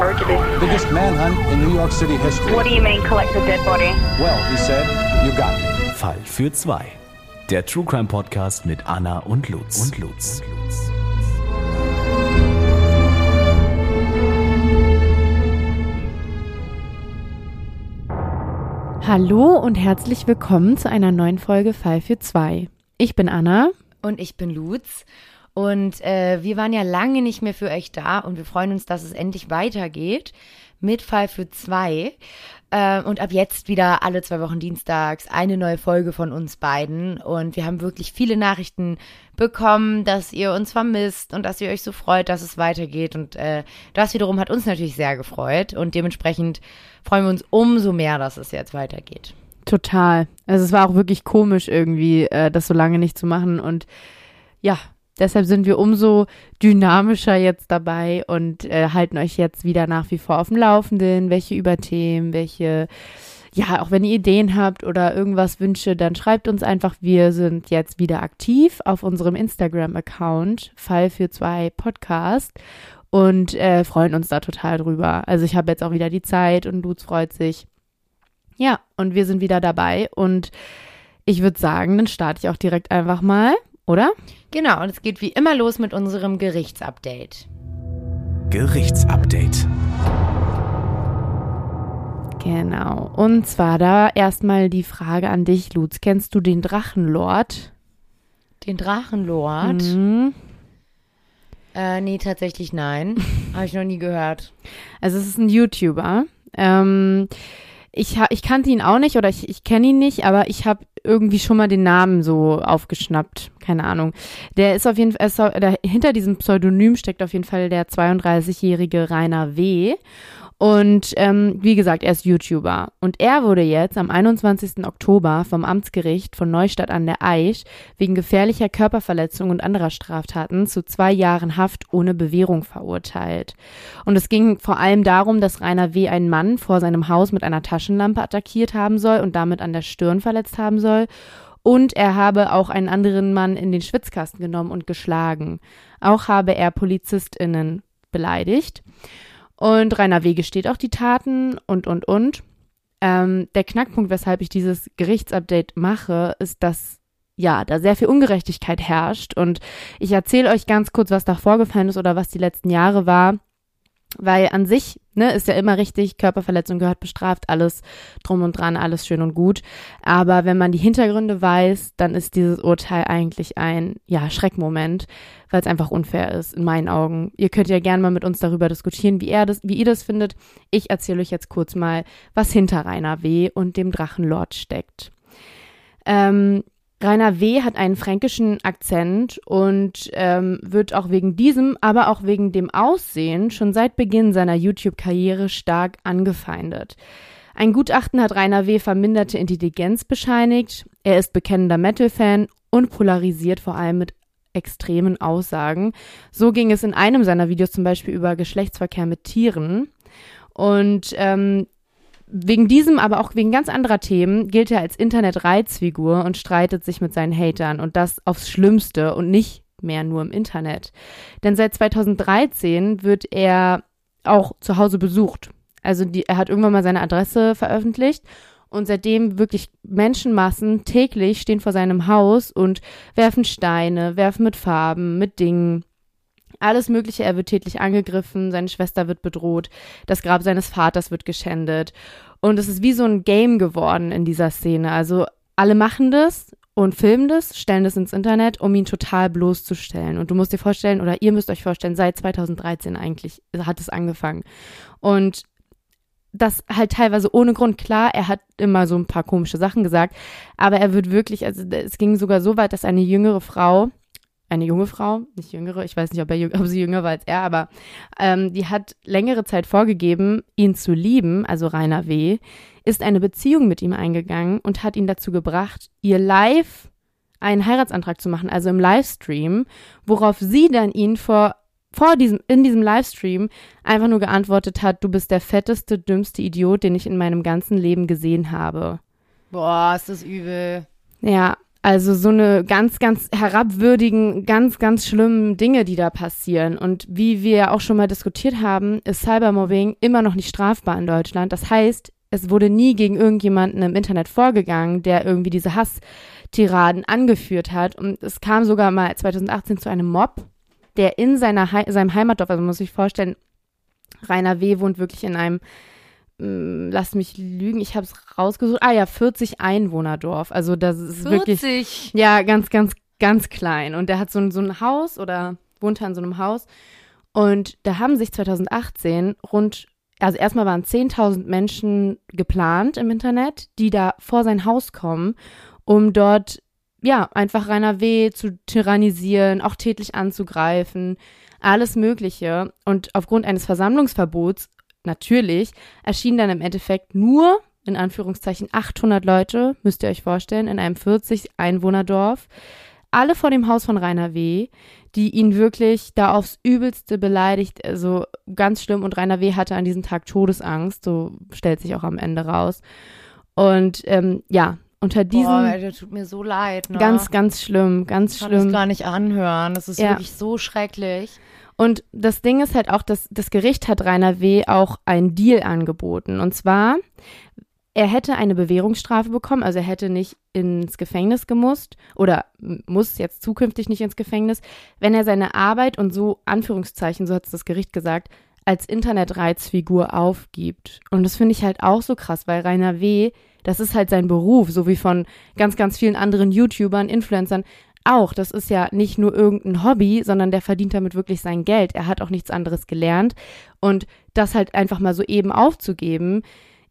Biggest manhunt in New York City history. What do you mean collect the dead body? Well, he said, you got it. Fall für zwei. Der True Crime Podcast mit Anna und Lutz. Und Lutz. Hallo und herzlich willkommen zu einer neuen Folge Fall für zwei. Ich bin Anna. Und ich bin Lutz. Und äh, wir waren ja lange nicht mehr für euch da und wir freuen uns, dass es endlich weitergeht mit Fall für zwei. Äh, und ab jetzt wieder alle zwei Wochen dienstags eine neue Folge von uns beiden. Und wir haben wirklich viele Nachrichten bekommen, dass ihr uns vermisst und dass ihr euch so freut, dass es weitergeht. Und äh, das wiederum hat uns natürlich sehr gefreut. Und dementsprechend freuen wir uns umso mehr, dass es jetzt weitergeht. Total. Also es war auch wirklich komisch irgendwie, äh, das so lange nicht zu machen. Und ja, deshalb sind wir umso dynamischer jetzt dabei und äh, halten euch jetzt wieder nach wie vor auf dem Laufenden, welche Überthemen, welche, ja, auch wenn ihr Ideen habt oder irgendwas Wünsche, dann schreibt uns einfach. Wir sind jetzt wieder aktiv auf unserem Instagram-Account, Fall für zwei Podcast und äh, freuen uns da total drüber. Also ich habe jetzt auch wieder die Zeit und Lutz freut sich. Ja, und wir sind wieder dabei und ich würde sagen, dann starte ich auch direkt einfach mal, oder? Genau, und es geht wie immer los mit unserem Gerichtsupdate. Gerichtsupdate. Genau. Und zwar da erstmal die Frage an dich, Lutz. Kennst du den Drachenlord? Den Drachenlord? Mhm. Äh, nee, tatsächlich nein. Habe ich noch nie gehört. Also es ist ein YouTuber. Ähm, ich, ich kannte ihn auch nicht oder ich, ich kenne ihn nicht, aber ich habe irgendwie schon mal den Namen so aufgeschnappt. Keine Ahnung. Der ist auf jeden Fall, hinter diesem Pseudonym steckt auf jeden Fall der 32-jährige Rainer W. Und ähm, wie gesagt, er ist YouTuber. Und er wurde jetzt am 21. Oktober vom Amtsgericht von Neustadt an der Aisch wegen gefährlicher Körperverletzung und anderer Straftaten zu zwei Jahren Haft ohne Bewährung verurteilt. Und es ging vor allem darum, dass Rainer W. einen Mann vor seinem Haus mit einer Taschenlampe attackiert haben soll und damit an der Stirn verletzt haben soll. Und er habe auch einen anderen Mann in den Schwitzkasten genommen und geschlagen. Auch habe er PolizistInnen beleidigt. Und Rainer W. gesteht auch die Taten und, und, und. Ähm, der Knackpunkt, weshalb ich dieses Gerichtsupdate mache, ist, dass ja, da sehr viel Ungerechtigkeit herrscht. Und ich erzähle euch ganz kurz, was da vorgefallen ist oder was die letzten Jahre war. Weil an sich, ne, ist ja immer richtig, Körperverletzung gehört bestraft, alles drum und dran, alles schön und gut. Aber wenn man die Hintergründe weiß, dann ist dieses Urteil eigentlich ein, ja, Schreckmoment, weil es einfach unfair ist, in meinen Augen. Ihr könnt ja gerne mal mit uns darüber diskutieren, wie, er das, wie ihr das findet. Ich erzähle euch jetzt kurz mal, was hinter Rainer W. und dem Drachenlord steckt. Ähm, Rainer W. hat einen fränkischen Akzent und ähm, wird auch wegen diesem, aber auch wegen dem Aussehen schon seit Beginn seiner YouTube-Karriere stark angefeindet. Ein Gutachten hat Rainer W. verminderte Intelligenz bescheinigt. Er ist bekennender Metal-Fan und polarisiert vor allem mit extremen Aussagen. So ging es in einem seiner Videos zum Beispiel über Geschlechtsverkehr mit Tieren. Und ähm, Wegen diesem, aber auch wegen ganz anderer Themen gilt er als Internet-Reizfigur und streitet sich mit seinen Hatern und das aufs Schlimmste und nicht mehr nur im Internet. Denn seit 2013 wird er auch zu Hause besucht. Also die, er hat irgendwann mal seine Adresse veröffentlicht und seitdem wirklich Menschenmassen täglich stehen vor seinem Haus und werfen Steine, werfen mit Farben, mit Dingen alles Mögliche. Er wird tätlich angegriffen, seine Schwester wird bedroht, das Grab seines Vaters wird geschändet. Und es ist wie so ein Game geworden in dieser Szene. Also alle machen das und filmen das, stellen das ins Internet, um ihn total bloßzustellen. Und du musst dir vorstellen, oder ihr müsst euch vorstellen, seit 2013 eigentlich hat es angefangen. Und das halt teilweise ohne Grund. Klar, er hat immer so ein paar komische Sachen gesagt, aber er wird wirklich, also es ging sogar so weit, dass eine jüngere Frau, eine junge Frau, nicht jüngere, ich weiß nicht, ob, er, ob sie jünger war als er, aber ähm, die hat längere Zeit vorgegeben, ihn zu lieben, also Rainer W., ist eine Beziehung mit ihm eingegangen und hat ihn dazu gebracht, ihr live einen Heiratsantrag zu machen, also im Livestream, worauf sie dann ihn vor vor diesem, in diesem Livestream einfach nur geantwortet hat, du bist der fetteste, dümmste Idiot, den ich in meinem ganzen Leben gesehen habe. Boah, ist das übel. Ja, Also so eine ganz, ganz herabwürdigen, ganz, ganz schlimmen Dinge, die da passieren. Und wie wir auch schon mal diskutiert haben, ist Cybermobbing immer noch nicht strafbar in Deutschland. Das heißt, es wurde nie gegen irgendjemanden im Internet vorgegangen, der irgendwie diese Hasstiraden angeführt hat. Und es kam sogar mal 2018 zu einem Mob, der in seiner He seinem Heimatdorf, also muss ich vorstellen, Rainer W. wohnt wirklich in einem lass mich lügen, ich habe es rausgesucht. Ah ja, 40 Einwohnerdorf. Also das ist 40. wirklich ja ganz ganz ganz klein und der hat so ein, so ein Haus oder wohnt in so einem Haus und da haben sich 2018 rund also erstmal waren 10.000 Menschen geplant im Internet, die da vor sein Haus kommen, um dort ja einfach Rainer W. zu tyrannisieren, auch tätlich anzugreifen, alles Mögliche. Und aufgrund eines Versammlungsverbots natürlich erschienen dann im Endeffekt nur in Anführungszeichen 800 Leute, müsst ihr euch vorstellen, in einem 40 Einwohnerdorf, alle vor dem Haus von Rainer W., die ihn wirklich da aufs Übelste beleidigt, also ganz schlimm. Und Rainer W. hatte an diesem Tag Todesangst, so stellt sich auch am Ende raus. Und ähm, ja, unter diesem Boah, das tut mir so leid. Ne? ganz, ganz schlimm, ganz ich kann das schlimm. gar nicht anhören. Das ist Ja. wirklich so schrecklich. Und das Ding ist halt auch, dass das Gericht hat Rainer W. auch einen Deal angeboten. Und zwar, er hätte eine Bewährungsstrafe bekommen, also er hätte nicht ins Gefängnis gemusst oder muss jetzt zukünftig nicht ins Gefängnis, wenn er seine Arbeit und so, Anführungszeichen, so hat es das Gericht gesagt, als Internetreizfigur aufgibt. Und das finde ich halt auch so krass, weil Rainer W., das ist halt sein Beruf, so wie von ganz, ganz vielen anderen YouTubern, Influencern auch. Das ist ja nicht nur irgendein Hobby, sondern der verdient damit wirklich sein Geld. Er hat auch nichts anderes gelernt. Und das halt einfach mal so eben aufzugeben,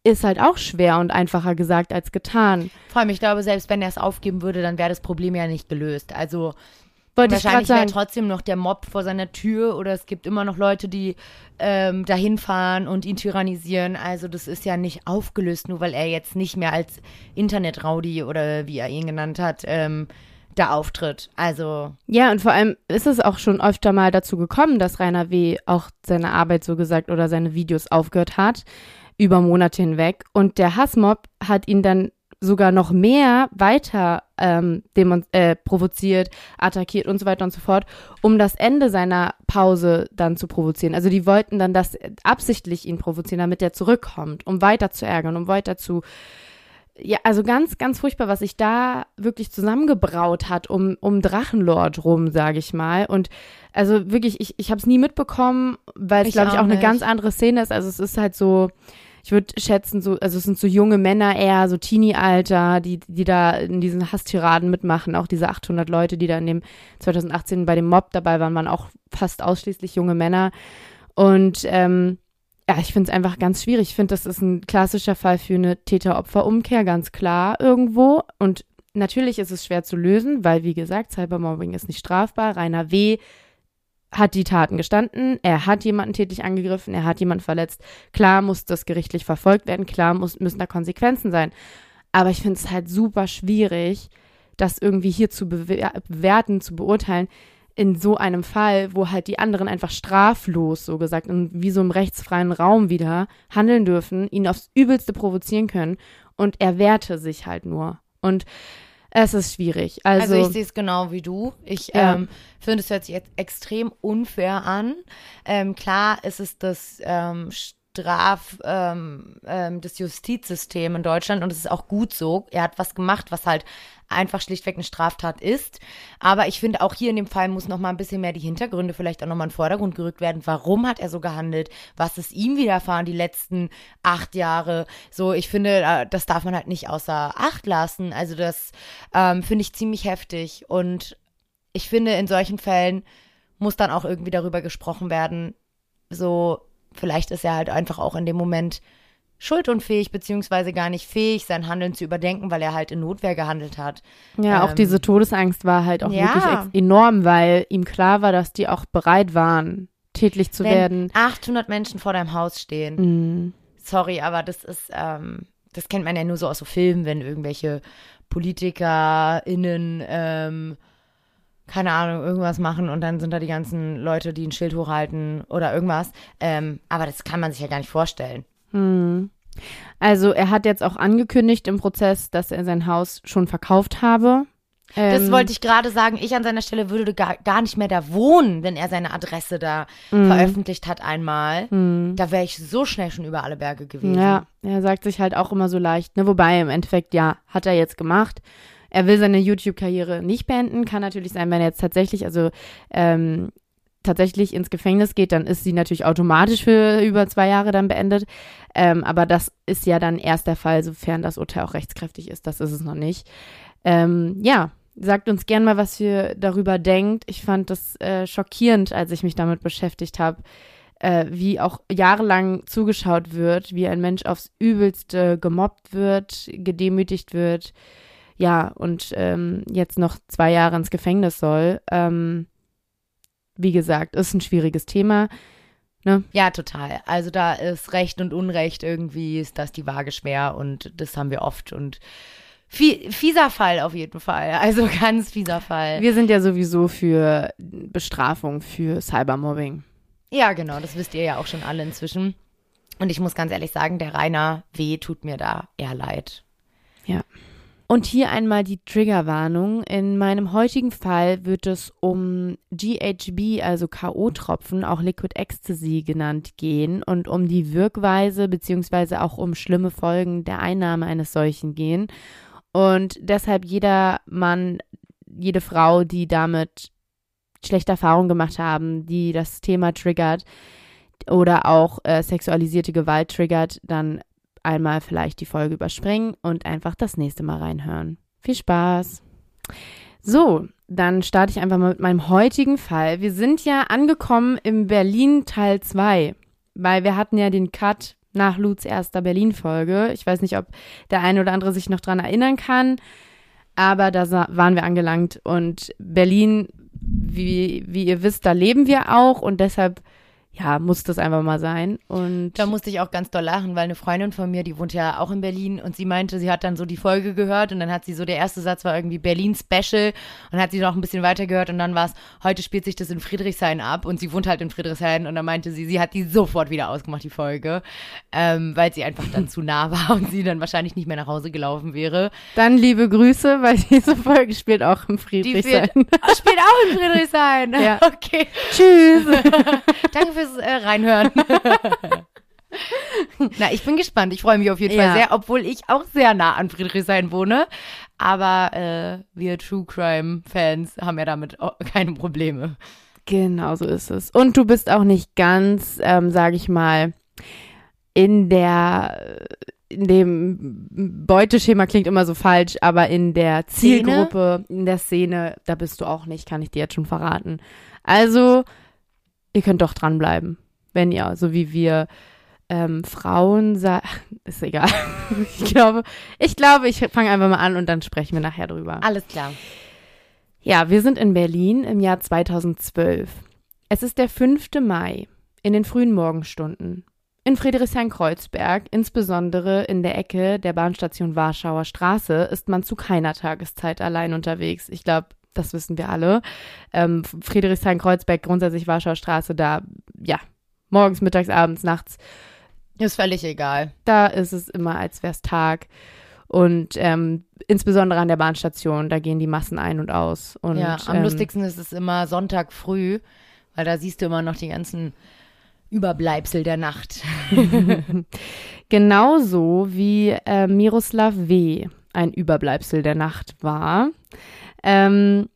ist halt auch schwer und einfacher gesagt als getan. Vor allem, ich glaube, selbst wenn er es aufgeben würde, dann wäre das Problem ja nicht gelöst. Also Wollte wahrscheinlich wäre trotzdem noch der Mob vor seiner Tür oder es gibt immer noch Leute, die ähm, dahin fahren und ihn tyrannisieren. Also das ist ja nicht aufgelöst, nur weil er jetzt nicht mehr als Internetraudi oder wie er ihn genannt hat, ähm, da auftritt. Also Ja, und vor allem ist es auch schon öfter mal dazu gekommen, dass Rainer W. auch seine Arbeit so gesagt oder seine Videos aufgehört hat, über Monate hinweg. Und der Hassmob hat ihn dann sogar noch mehr weiter ähm, äh, provoziert, attackiert und so weiter und so fort, um das Ende seiner Pause dann zu provozieren. Also die wollten dann das absichtlich ihn provozieren, damit er zurückkommt, um weiter zu ärgern, um weiter zu ja, also ganz, ganz furchtbar, was sich da wirklich zusammengebraut hat um, um Drachenlord rum, sage ich mal. Und also wirklich, ich, ich habe es nie mitbekommen, weil es, glaube ich, auch auch eine ganz andere Szene ist. Also es ist halt so, ich würde schätzen, so, also es sind so junge Männer eher, so Teenie-Alter, die, die da in diesen Hasstiraden mitmachen. Auch diese 800 Leute, die da in dem 2018 bei dem Mob dabei waren, waren auch fast ausschließlich junge Männer. Und ähm, ja, ich finde es einfach ganz schwierig. Ich finde, das ist ein klassischer Fall für eine Täter-Opfer-Umkehr, ganz klar irgendwo. Und natürlich ist es schwer zu lösen, weil, wie gesagt, Cybermobbing ist nicht strafbar. Rainer W. hat die Taten gestanden, er hat jemanden tätlich angegriffen, er hat jemanden verletzt. Klar muss das gerichtlich verfolgt werden, klar muss, müssen da Konsequenzen sein. Aber ich finde es halt super schwierig, das irgendwie hier zu bewer bewerten, zu beurteilen, in so einem Fall, wo halt die anderen einfach straflos, so gesagt, in wie so einem rechtsfreien Raum wieder handeln dürfen, ihn aufs Übelste provozieren können und er wehrte sich halt nur. Und es ist schwierig. Also, Also, ich sehe es genau wie du. Ich Ja. ähm, finde, es hört sich jetzt extrem unfair an. Ähm, klar ist es das ähm, Straf, ähm, ähm, das Justizsystem in Deutschland und es ist auch gut so. Er hat was gemacht, was halt einfach schlichtweg eine Straftat ist. Aber ich finde, auch hier in dem Fall muss noch mal ein bisschen mehr die Hintergründe vielleicht auch noch mal in den Vordergrund gerückt werden. Warum hat er so gehandelt? Was ist ihm widerfahren die letzten acht Jahre? So, ich finde, äh, das darf man halt nicht außer Acht lassen. Also das ähm, finde ich ziemlich heftig. Und ich finde, in solchen Fällen muss dann auch irgendwie darüber gesprochen werden. So, vielleicht ist er halt einfach auch in dem Moment schuldunfähig, beziehungsweise gar nicht fähig, sein Handeln zu überdenken, weil er halt in Notwehr gehandelt hat. ja, auch ähm, diese Todesangst war halt auch ja. wirklich enorm, weil ihm klar war, dass die auch bereit waren, tätlich zu Wenn werden. 800 Menschen vor deinem Haus stehen, Mhm. sorry, aber das ist, ähm, das kennt man ja nur so aus so Filmen, wenn irgendwelche PolitikerInnen, ähm, keine Ahnung, irgendwas machen und dann sind da die ganzen Leute, die ein Schild hochhalten oder irgendwas. Ähm, aber das kann man sich ja gar nicht vorstellen. Hm. Also er hat jetzt auch angekündigt im Prozess, dass er sein Haus schon verkauft habe. Das Ähm, wollte ich gerade sagen. Ich an seiner Stelle würde gar, gar nicht mehr da wohnen, wenn er seine Adresse da Mhm. veröffentlicht hat einmal. Da wäre ich so schnell schon über alle Berge gewesen. Ja, er sagt sich halt auch immer so leicht, ne? Wobei im Endeffekt, ja, hat er jetzt gemacht. Er will seine YouTube-Karriere nicht beenden. Kann natürlich sein, wenn er jetzt tatsächlich, also ähm, tatsächlich ins Gefängnis geht, dann ist sie natürlich automatisch für über zwei Jahre dann beendet. Ähm, aber das ist ja dann erst der Fall, sofern das Urteil auch rechtskräftig ist. Das ist es noch nicht. Ähm, ja, sagt uns gern mal, was ihr darüber denkt. Ich fand das äh, schockierend, als ich mich damit beschäftigt habe äh, wie auch jahrelang zugeschaut wird, wie ein Mensch aufs Übelste gemobbt wird, gedemütigt wird, ja, und ähm, jetzt noch zwei Jahre ins Gefängnis soll. Ähm, wie gesagt, ist ein schwieriges Thema. Ja, total. Also da ist Recht und Unrecht irgendwie, ist das die Waage schwer und das haben wir oft und fie fieser Fall auf jeden Fall. Also ganz fieser Fall. Wir sind ja sowieso für Bestrafung für Cybermobbing. Ja, genau, das wisst ihr ja auch schon alle inzwischen. Und ich muss ganz ehrlich sagen, der Rainer W. tut mir da eher leid. Und hier einmal die Triggerwarnung. In meinem heutigen Fall wird es um GHB, also K.O.-Tropfen, auch Liquid Ecstasy genannt, gehen und um die Wirkweise beziehungsweise auch um schlimme Folgen der Einnahme eines solchen gehen. Und deshalb jeder Mann, jede Frau, die damit schlechte Erfahrungen gemacht haben, die das Thema triggert oder auch äh, sexualisierte Gewalt triggert, dann einmal vielleicht die Folge überspringen und einfach das nächste Mal reinhören. Viel Spaß! So, dann starte ich einfach mal mit meinem heutigen Fall. Wir sind ja angekommen im Berlin Teil 2, weil wir hatten ja den Cut nach Luts erster Berlin-Folge. Ich weiß nicht, ob der eine oder andere sich noch dran erinnern kann, aber da waren wir angelangt und Berlin, wie, wie ihr wisst, da leben wir auch und deshalb, ja, muss das einfach mal sein. Und Da musste ich auch ganz doll lachen, weil eine Freundin von mir, die wohnt ja auch in Berlin und sie meinte, sie hat dann so die Folge gehört und dann hat sie so, der erste Satz war irgendwie Berlin Special und hat sie noch ein bisschen weiter gehört und dann war es, heute spielt sich das in Friedrichshain ab und sie wohnt halt in Friedrichshain und dann meinte sie, sie hat die sofort wieder ausgemacht, die Folge, ähm, weil sie einfach dann zu nah war und sie dann wahrscheinlich nicht mehr nach Hause gelaufen wäre. Dann liebe Grüße, weil diese Folge spielt auch im Die Friedrichshain. wird, Ah, spielt auch in Friedrichshain. Ja. Okay. Tschüss. Danke fürs äh, Reinhören. Na, ich bin gespannt. Ich freue mich auf jeden Ja. Fall sehr, obwohl ich auch sehr nah an Friedrichshain wohne. Aber äh, wir True Crime Fans haben ja damit auch keine Probleme. Genau so ist es. Und du bist auch nicht ganz, ähm, sage ich mal, in der, in dem Beuteschema klingt immer so falsch, aber in der Szene? Zielgruppe, in der Szene, da bist du auch nicht, kann ich dir jetzt schon verraten. Also, ihr könnt doch dranbleiben, wenn ihr, so wie wir ähm, Frauen, sa- ist egal. ich glaube, ich glaube, ich fange einfach mal an und dann sprechen wir nachher drüber. Alles klar. Ja, wir sind in Berlin im Jahr 2012. Es ist der 5. Mai in den frühen Morgenstunden. In Friedrichshain-Kreuzberg, insbesondere in der Ecke der Bahnstation Warschauer Straße, ist man zu keiner Tageszeit allein unterwegs. Ich glaube, das wissen wir alle. Ähm, Friedrichshain-Kreuzberg, grundsätzlich Warschauer Straße, da, ja, morgens, mittags, abends, nachts, Ist völlig egal. da ist es immer, als wäre es Tag. Und ähm, insbesondere an der Bahnstation, da gehen die Massen ein und aus. Und, ja, am ähm, lustigsten ist es immer Sonntag früh, weil da siehst du immer noch die ganzen Überbleibsel der Nacht. Genauso wie äh, Miroslav W. ein Überbleibsel der Nacht war. Ähm,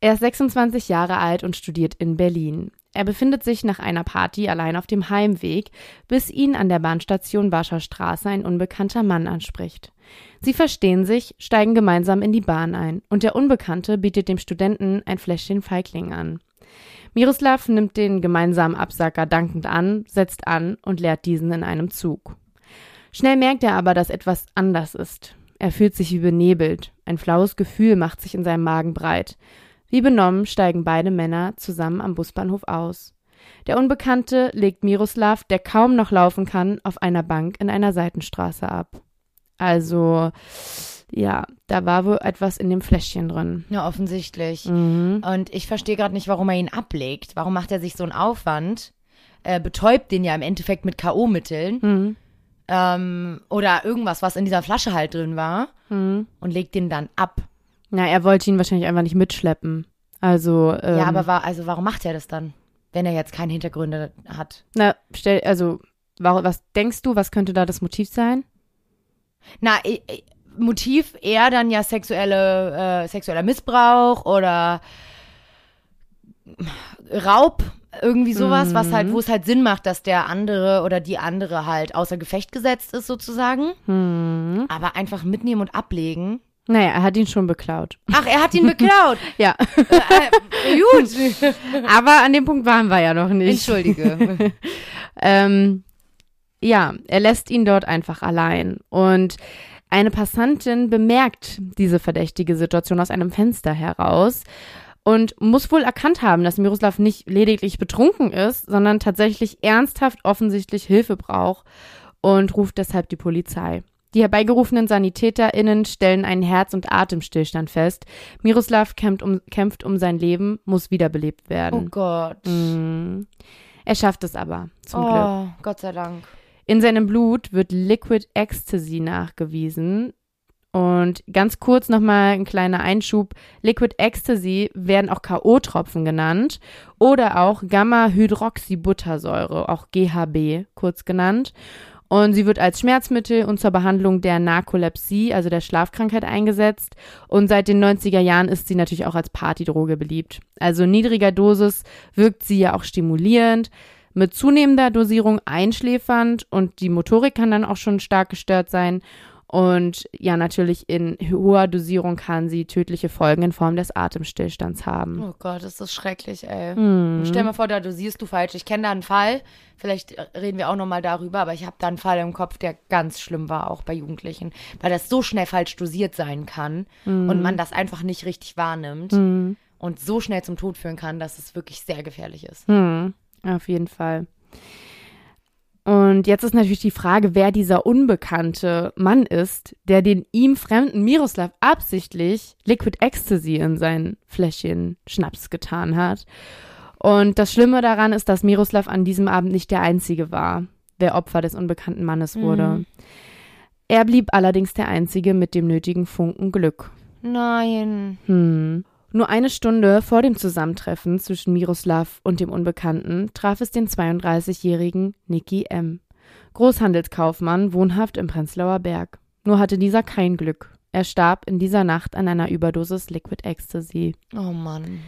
er ist 26 Jahre alt und studiert in Berlin. Er befindet sich nach einer Party allein auf dem Heimweg, bis ihn an der Bahnstation Warschauer Straße ein unbekannter Mann anspricht. Sie verstehen sich, steigen gemeinsam in die Bahn ein und der Unbekannte bietet dem Studenten ein Fläschchen Feigling an. Miroslav nimmt den gemeinsamen Absacker dankend an, setzt an und leert diesen in einem Zug. Schnell merkt er aber, dass etwas anders ist. Er fühlt sich wie benebelt. Ein flaues Gefühl macht sich in seinem Magen breit. Wie benommen steigen beide Männer zusammen am Busbahnhof aus. Der Unbekannte legt Miroslav, der kaum noch laufen kann, auf einer Bank in einer Seitenstraße ab. Also, ja, da war wohl etwas in dem Fläschchen drin. Ja, offensichtlich. Mhm. Und ich verstehe gerade nicht, warum er ihn ablegt. Warum macht er sich so einen Aufwand? Er betäubt den ja im Endeffekt mit K.O.-Mitteln Mhm. Ähm, oder irgendwas, was in dieser Flasche halt drin war Mhm. und legt den dann ab. Na, er wollte ihn wahrscheinlich einfach nicht mitschleppen. Also, ähm, Ja, aber war, also warum macht er das dann? Wenn er jetzt keine Hintergründe hat. na, stell, also, wa- was denkst du, was könnte da das Motiv sein? Na, i- i- Motiv eher dann ja sexuelle, äh, sexueller Missbrauch oder Raub, irgendwie sowas, was halt, wo es halt Sinn macht, dass der andere oder die andere halt außer Gefecht gesetzt ist, sozusagen. Hm. Aber einfach mitnehmen und ablegen. Naja, er hat ihn schon beklaut. Ach, er hat ihn beklaut. Ja, äh, gut. aber an dem Punkt waren wir ja noch nicht. Entschuldige. Ähm, ja, er lässt ihn dort einfach allein. Und eine Passantin bemerkt diese verdächtige Situation aus einem Fenster heraus und muss wohl erkannt haben, dass Miroslav nicht lediglich betrunken ist, sondern tatsächlich ernsthaft offensichtlich Hilfe braucht und ruft deshalb die Polizei. Die herbeigerufenen SanitäterInnen stellen einen Herz- und Atemstillstand fest. Miroslav kämpft um, kämpft um sein Leben, muss wiederbelebt Oh werden. Gott. Mm. Er schafft es aber, zum Glück. Oh, Gott sei Dank. In seinem Blut wird Liquid Ecstasy nachgewiesen. Und ganz kurz nochmal ein kleiner Einschub. Liquid Ecstasy werden auch K.O.-Tropfen genannt oder auch Gamma-Hydroxybuttersäure, auch GHB kurz genannt. Und sie wird als Schmerzmittel und zur Behandlung der Narkolepsie, also der Schlafkrankheit, eingesetzt. Und seit den 90er Jahren ist sie natürlich auch als Partydroge beliebt. Also niedriger Dosis wirkt sie ja auch stimulierend, mit zunehmender Dosierung einschläfernd und die Motorik kann dann auch schon stark gestört sein. Und ja, natürlich in hoher Dosierung kann sie tödliche Folgen in Form des Atemstillstands haben. Oh Gott, ist das schrecklich, ey. Hm. Stell mal vor, da dosierst du falsch. Ich kenne da einen Fall, vielleicht reden wir auch nochmal darüber, aber ich habe da einen Fall im Kopf, der ganz schlimm war, auch bei Jugendlichen, weil das so schnell falsch dosiert sein kann und man das einfach nicht richtig wahrnimmt Hm. und so schnell zum Tod führen kann, dass es wirklich sehr gefährlich ist. Hm, auf jeden Fall. Und jetzt ist natürlich die Frage, wer dieser unbekannte Mann ist, der den ihm fremden Miroslav absichtlich Liquid Ecstasy in sein Fläschchen Schnaps getan hat. Und das Schlimme daran ist, dass Miroslav an diesem Abend nicht der Einzige war, der Opfer des unbekannten Mannes wurde. Mhm. Er blieb allerdings der Einzige mit dem nötigen Funken Glück. Nein. Hm. Nur eine Stunde vor dem Zusammentreffen zwischen Miroslav und dem Unbekannten traf es den 32-jährigen Nicky M. Großhandelskaufmann, wohnhaft im Prenzlauer Berg. Nur hatte dieser kein Glück. Er starb in dieser Nacht an einer Überdosis Liquid Ecstasy. Oh Mann.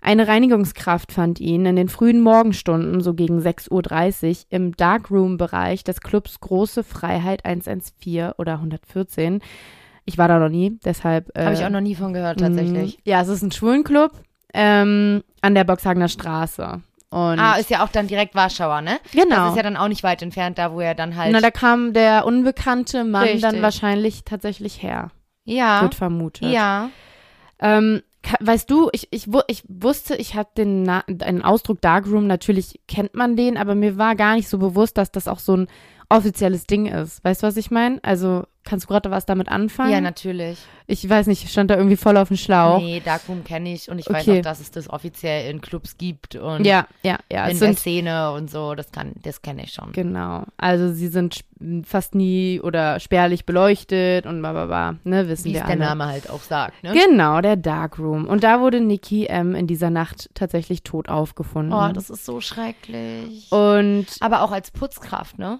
Eine Reinigungskraft fand ihn in den frühen Morgenstunden, so gegen 6.30 Uhr, im Darkroom-Bereich des Clubs Große Freiheit 114 oder 114. Ich war da noch nie, deshalb. Äh, Habe ich auch noch nie von gehört, tatsächlich. Mhm. Ja, es ist ein Schwulenclub ähm, an der Boxhagener Straße. Und Ah, ist ja auch dann direkt Warschauer, ne? genau. Das ist ja dann auch nicht weit entfernt, da wo er dann halt. Na, da kam der unbekannte Mann dann Richtig. wahrscheinlich tatsächlich her, ja. wird vermutet. Ja. Ähm, weißt du, ich, ich, ich wusste, ich habe den, Na einen Ausdruck Darkroom, natürlich kennt man den, aber mir war gar nicht so bewusst, dass das auch so ein offizielles Ding ist. Weißt du, was ich meine? Also, kannst du gerade was damit anfangen? Ja, natürlich. ich weiß nicht, ich stand da irgendwie voll auf dem Schlauch. Nee, Darkroom kenne ich und ich weiß Okay. auch, dass es das offiziell in Clubs gibt und Ja, ja, ja. in der Szene und so. Das kann, das kenne ich schon. Genau. Also sie sind fast nie oder spärlich beleuchtet und bla bla bla, ne, wissen Wie wir der alle. Name halt auch sagt, ne? Genau, der Darkroom. Und da wurde Nikki M. in dieser Nacht tatsächlich tot aufgefunden. Oh, das ist so schrecklich. und Aber auch als Putzkraft, ne?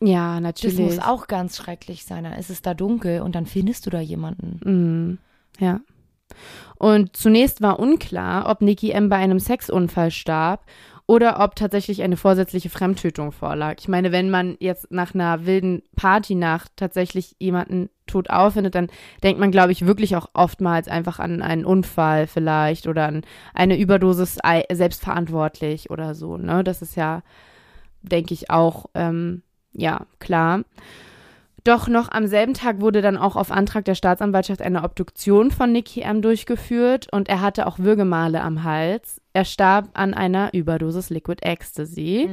Ja, Das natürlich. muss auch ganz schrecklich sein. Dann ist es da dunkel und dann findest du da jemanden. Mhm. Ja. Und zunächst war unklar, ob Nikki M. bei einem Sexunfall starb oder ob tatsächlich eine vorsätzliche Fremdtötung vorlag. Ich meine, wenn man jetzt nach einer wilden Partynacht tatsächlich jemanden tot auffindet, dann denkt man, glaube ich, wirklich auch oftmals einfach an einen Unfall vielleicht oder an eine Überdosis selbstverantwortlich oder so. Ne? Das ist ja, denke ich, auch ähm, ja klar. Doch noch am selben Tag wurde dann auch auf Antrag der Staatsanwaltschaft eine Obduktion von Nicky M. durchgeführt und er hatte auch Würgemale am Hals. Er starb an einer Überdosis Liquid Ecstasy.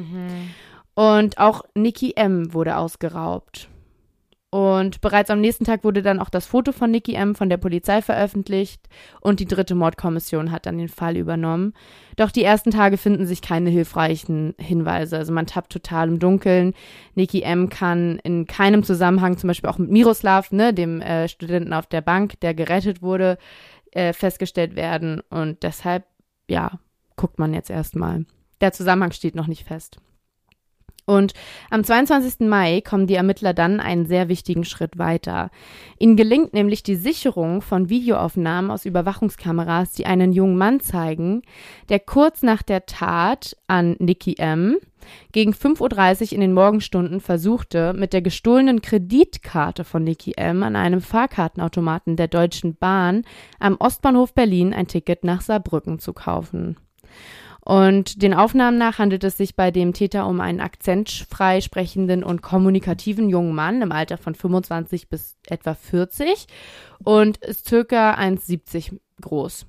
Und auch Nicky M. wurde ausgeraubt. Und bereits am nächsten Tag wurde dann auch das Foto von Nikki M. von der Polizei veröffentlicht und die dritte Mordkommission hat dann den Fall übernommen. Doch die ersten Tage finden sich keine hilfreichen Hinweise. Also man tappt total im Dunkeln. Nikki M. kann in keinem Zusammenhang, zum Beispiel auch mit Miroslav, ne, dem äh, Studenten auf der Bank, der gerettet wurde, äh, festgestellt werden. Und deshalb, ja, guckt man jetzt erstmal. Der Zusammenhang steht noch nicht fest. Und am 22. Mai kommen die Ermittler dann einen sehr wichtigen Schritt weiter. Ihnen gelingt nämlich die Sicherung von Videoaufnahmen aus Überwachungskameras, die einen jungen Mann zeigen, der kurz nach der Tat an Nikki M. gegen 5.30 Uhr in den Morgenstunden versuchte, mit der gestohlenen Kreditkarte von Nikki M. an einem Fahrkartenautomaten der Deutschen Bahn am Ostbahnhof Berlin ein Ticket nach Saarbrücken zu kaufen. Und den Aufnahmen nach handelt es sich bei dem Täter um einen akzentfrei sprechenden und kommunikativen jungen Mann im Alter von 25 bis etwa 40 und ist circa 1,70 groß.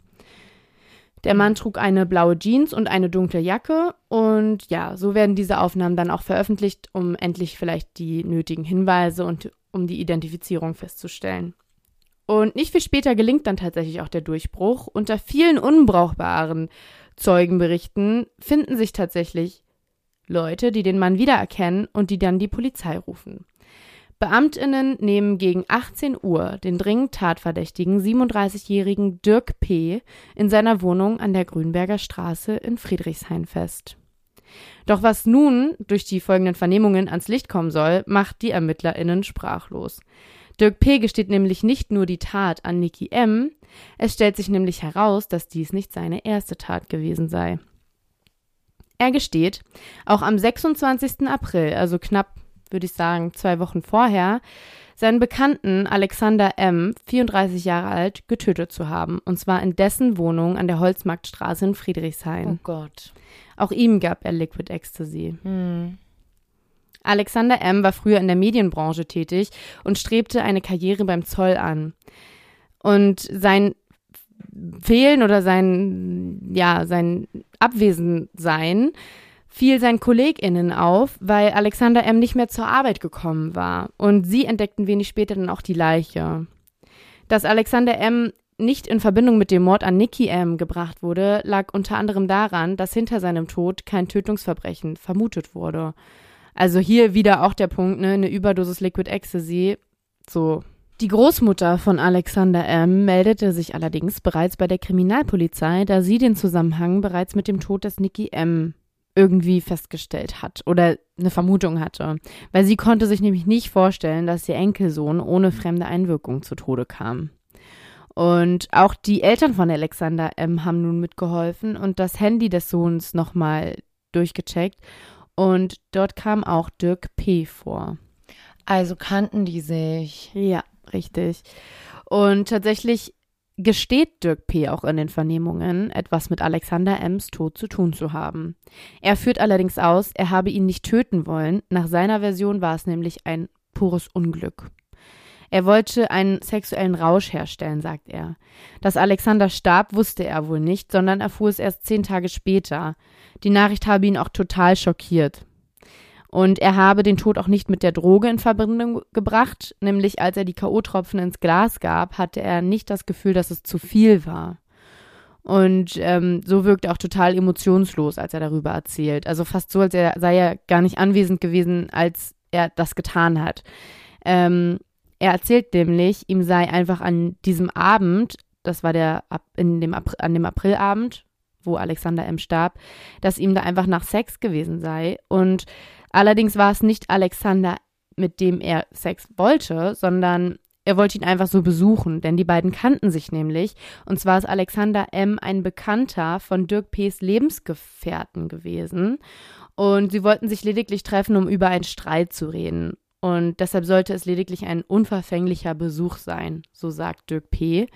Der Mann trug eine blaue Jeans und eine dunkle Jacke und ja, so werden diese Aufnahmen dann auch veröffentlicht, um endlich vielleicht die nötigen Hinweise und um die Identifizierung festzustellen. Und nicht viel später gelingt dann tatsächlich auch der Durchbruch. Unter vielen unbrauchbaren Zeugenberichten finden sich tatsächlich Leute, die den Mann wiedererkennen und die dann die Polizei rufen. Beamtinnen nehmen gegen 18 Uhr den dringend tatverdächtigen 37-jährigen Dirk P. in seiner Wohnung an der Grünberger Straße in Friedrichshain fest. Doch was nun durch die folgenden Vernehmungen ans Licht kommen soll, macht die ErmittlerInnen sprachlos. Dirk P. gesteht nämlich nicht nur die Tat an Niki M., es stellt sich nämlich heraus, dass dies nicht seine erste Tat gewesen sei. Er gesteht, auch am 26. April, also knapp, würde ich sagen, zwei Wochen vorher, seinen Bekannten Alexander M., 34 Jahre alt, getötet zu haben, und zwar in dessen Wohnung an der Holzmarktstraße in Friedrichshain. Oh Gott. Auch ihm gab er Liquid Ecstasy. Hm. Alexander M. war früher in der Medienbranche tätig und strebte eine Karriere beim Zoll an. Und sein Fehlen oder sein, ja, sein Abwesensein fiel seinen KollegInnen auf, weil Alexander M. nicht mehr zur Arbeit gekommen war. Und sie entdeckten wenig später dann auch die Leiche. Dass Alexander M. nicht in Verbindung mit dem Mord an Nikki M. gebracht wurde, lag unter anderem daran, dass hinter seinem Tod kein Tötungsverbrechen vermutet wurde. Also hier wieder auch der Punkt, ne, eine Überdosis Liquid Ecstasy, so. Die Großmutter von Alexander M. meldete sich allerdings bereits bei der Kriminalpolizei, da sie den Zusammenhang bereits mit dem Tod des Nicky M. irgendwie festgestellt hat oder eine Vermutung hatte, weil sie konnte sich nämlich nicht vorstellen, dass ihr Enkelsohn ohne fremde Einwirkung zu Tode kam. Und auch die Eltern von Alexander M. haben nun mitgeholfen und das Handy des Sohns nochmal durchgecheckt und dort kam auch Dirk P. vor. Also kannten die sich. Ja, richtig. Und tatsächlich gesteht Dirk P. auch in den Vernehmungen, etwas mit Alexander M.'s Tod zu tun zu haben. Er führt allerdings aus, er habe ihn nicht töten wollen. Nach seiner Version war es nämlich ein pures Unglück. Er wollte einen sexuellen Rausch herstellen, sagt er. Dass Alexander starb, wusste er wohl nicht, sondern erfuhr es erst zehn Tage später. Die Nachricht habe ihn auch total schockiert. Und er habe den Tod auch nicht mit der Droge in Verbindung gebracht, nämlich als er die K.O.-Tropfen ins Glas gab, hatte er nicht das Gefühl, dass es zu viel war. Und ähm, so wirkt er auch total emotionslos, als er darüber erzählt. Also fast so, als er sei er gar nicht anwesend gewesen, als er das getan hat. Ähm, er erzählt nämlich, ihm sei einfach an diesem Abend, das war der in dem April, an dem Aprilabend, wo Alexander M. starb, dass ihm da einfach nach Sex gewesen sei. Und allerdings war es nicht Alexander, mit dem er Sex wollte, sondern er wollte ihn einfach so besuchen, denn die beiden kannten sich nämlich. Und zwar ist Alexander M. ein Bekannter von Dirk P.'s Lebensgefährten gewesen. Und sie wollten sich lediglich treffen, um über einen Streit zu reden. Und deshalb sollte es lediglich ein unverfänglicher Besuch sein, so sagt Dirk P.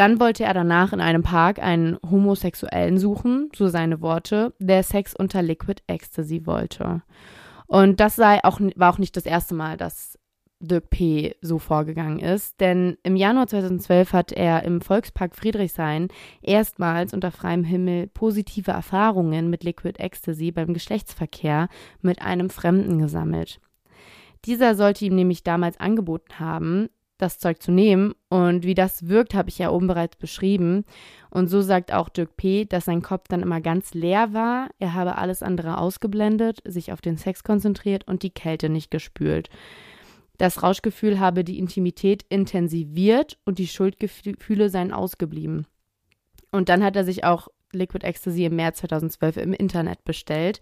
Dann wollte er danach in einem Park einen Homosexuellen suchen, so seine Worte, der Sex unter Liquid Ecstasy wollte. Und das sei auch, war auch nicht das erste Mal, dass Dirk P. so vorgegangen ist, denn im Januar 2012 hat er im Volkspark Friedrichshain erstmals unter freiem Himmel positive Erfahrungen mit Liquid Ecstasy beim Geschlechtsverkehr mit einem Fremden gesammelt. Dieser sollte ihm nämlich damals angeboten haben, das Zeug zu nehmen. Und wie das wirkt, habe ich ja oben bereits beschrieben. Und so sagt auch Dirk P., dass sein Kopf dann immer ganz leer war. Er habe alles andere ausgeblendet, sich auf den Sex konzentriert und die Kälte nicht gespült. Das Rauschgefühl habe die Intimität intensiviert und die Schuldgefühle seien ausgeblieben. Und dann hat er sich auch Liquid Ecstasy im März 2012 im Internet bestellt.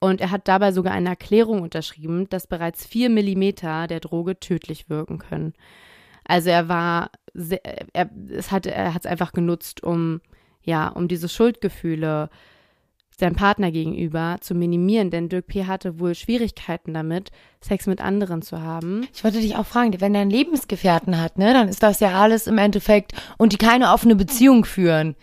Und er hat dabei sogar eine Erklärung unterschrieben, dass bereits vier Millimeter der Droge tödlich wirken können. Also er war, sehr, er, es hat, er hat es einfach genutzt, um, ja, um diese Schuldgefühle seinem Partner gegenüber zu minimieren, denn Dirk P. hatte wohl Schwierigkeiten damit, Sex mit anderen zu haben. Ich wollte dich auch fragen, wenn er einen Lebensgefährten hat, ne, dann ist das ja alles im Endeffekt und die keine offene Beziehung führen,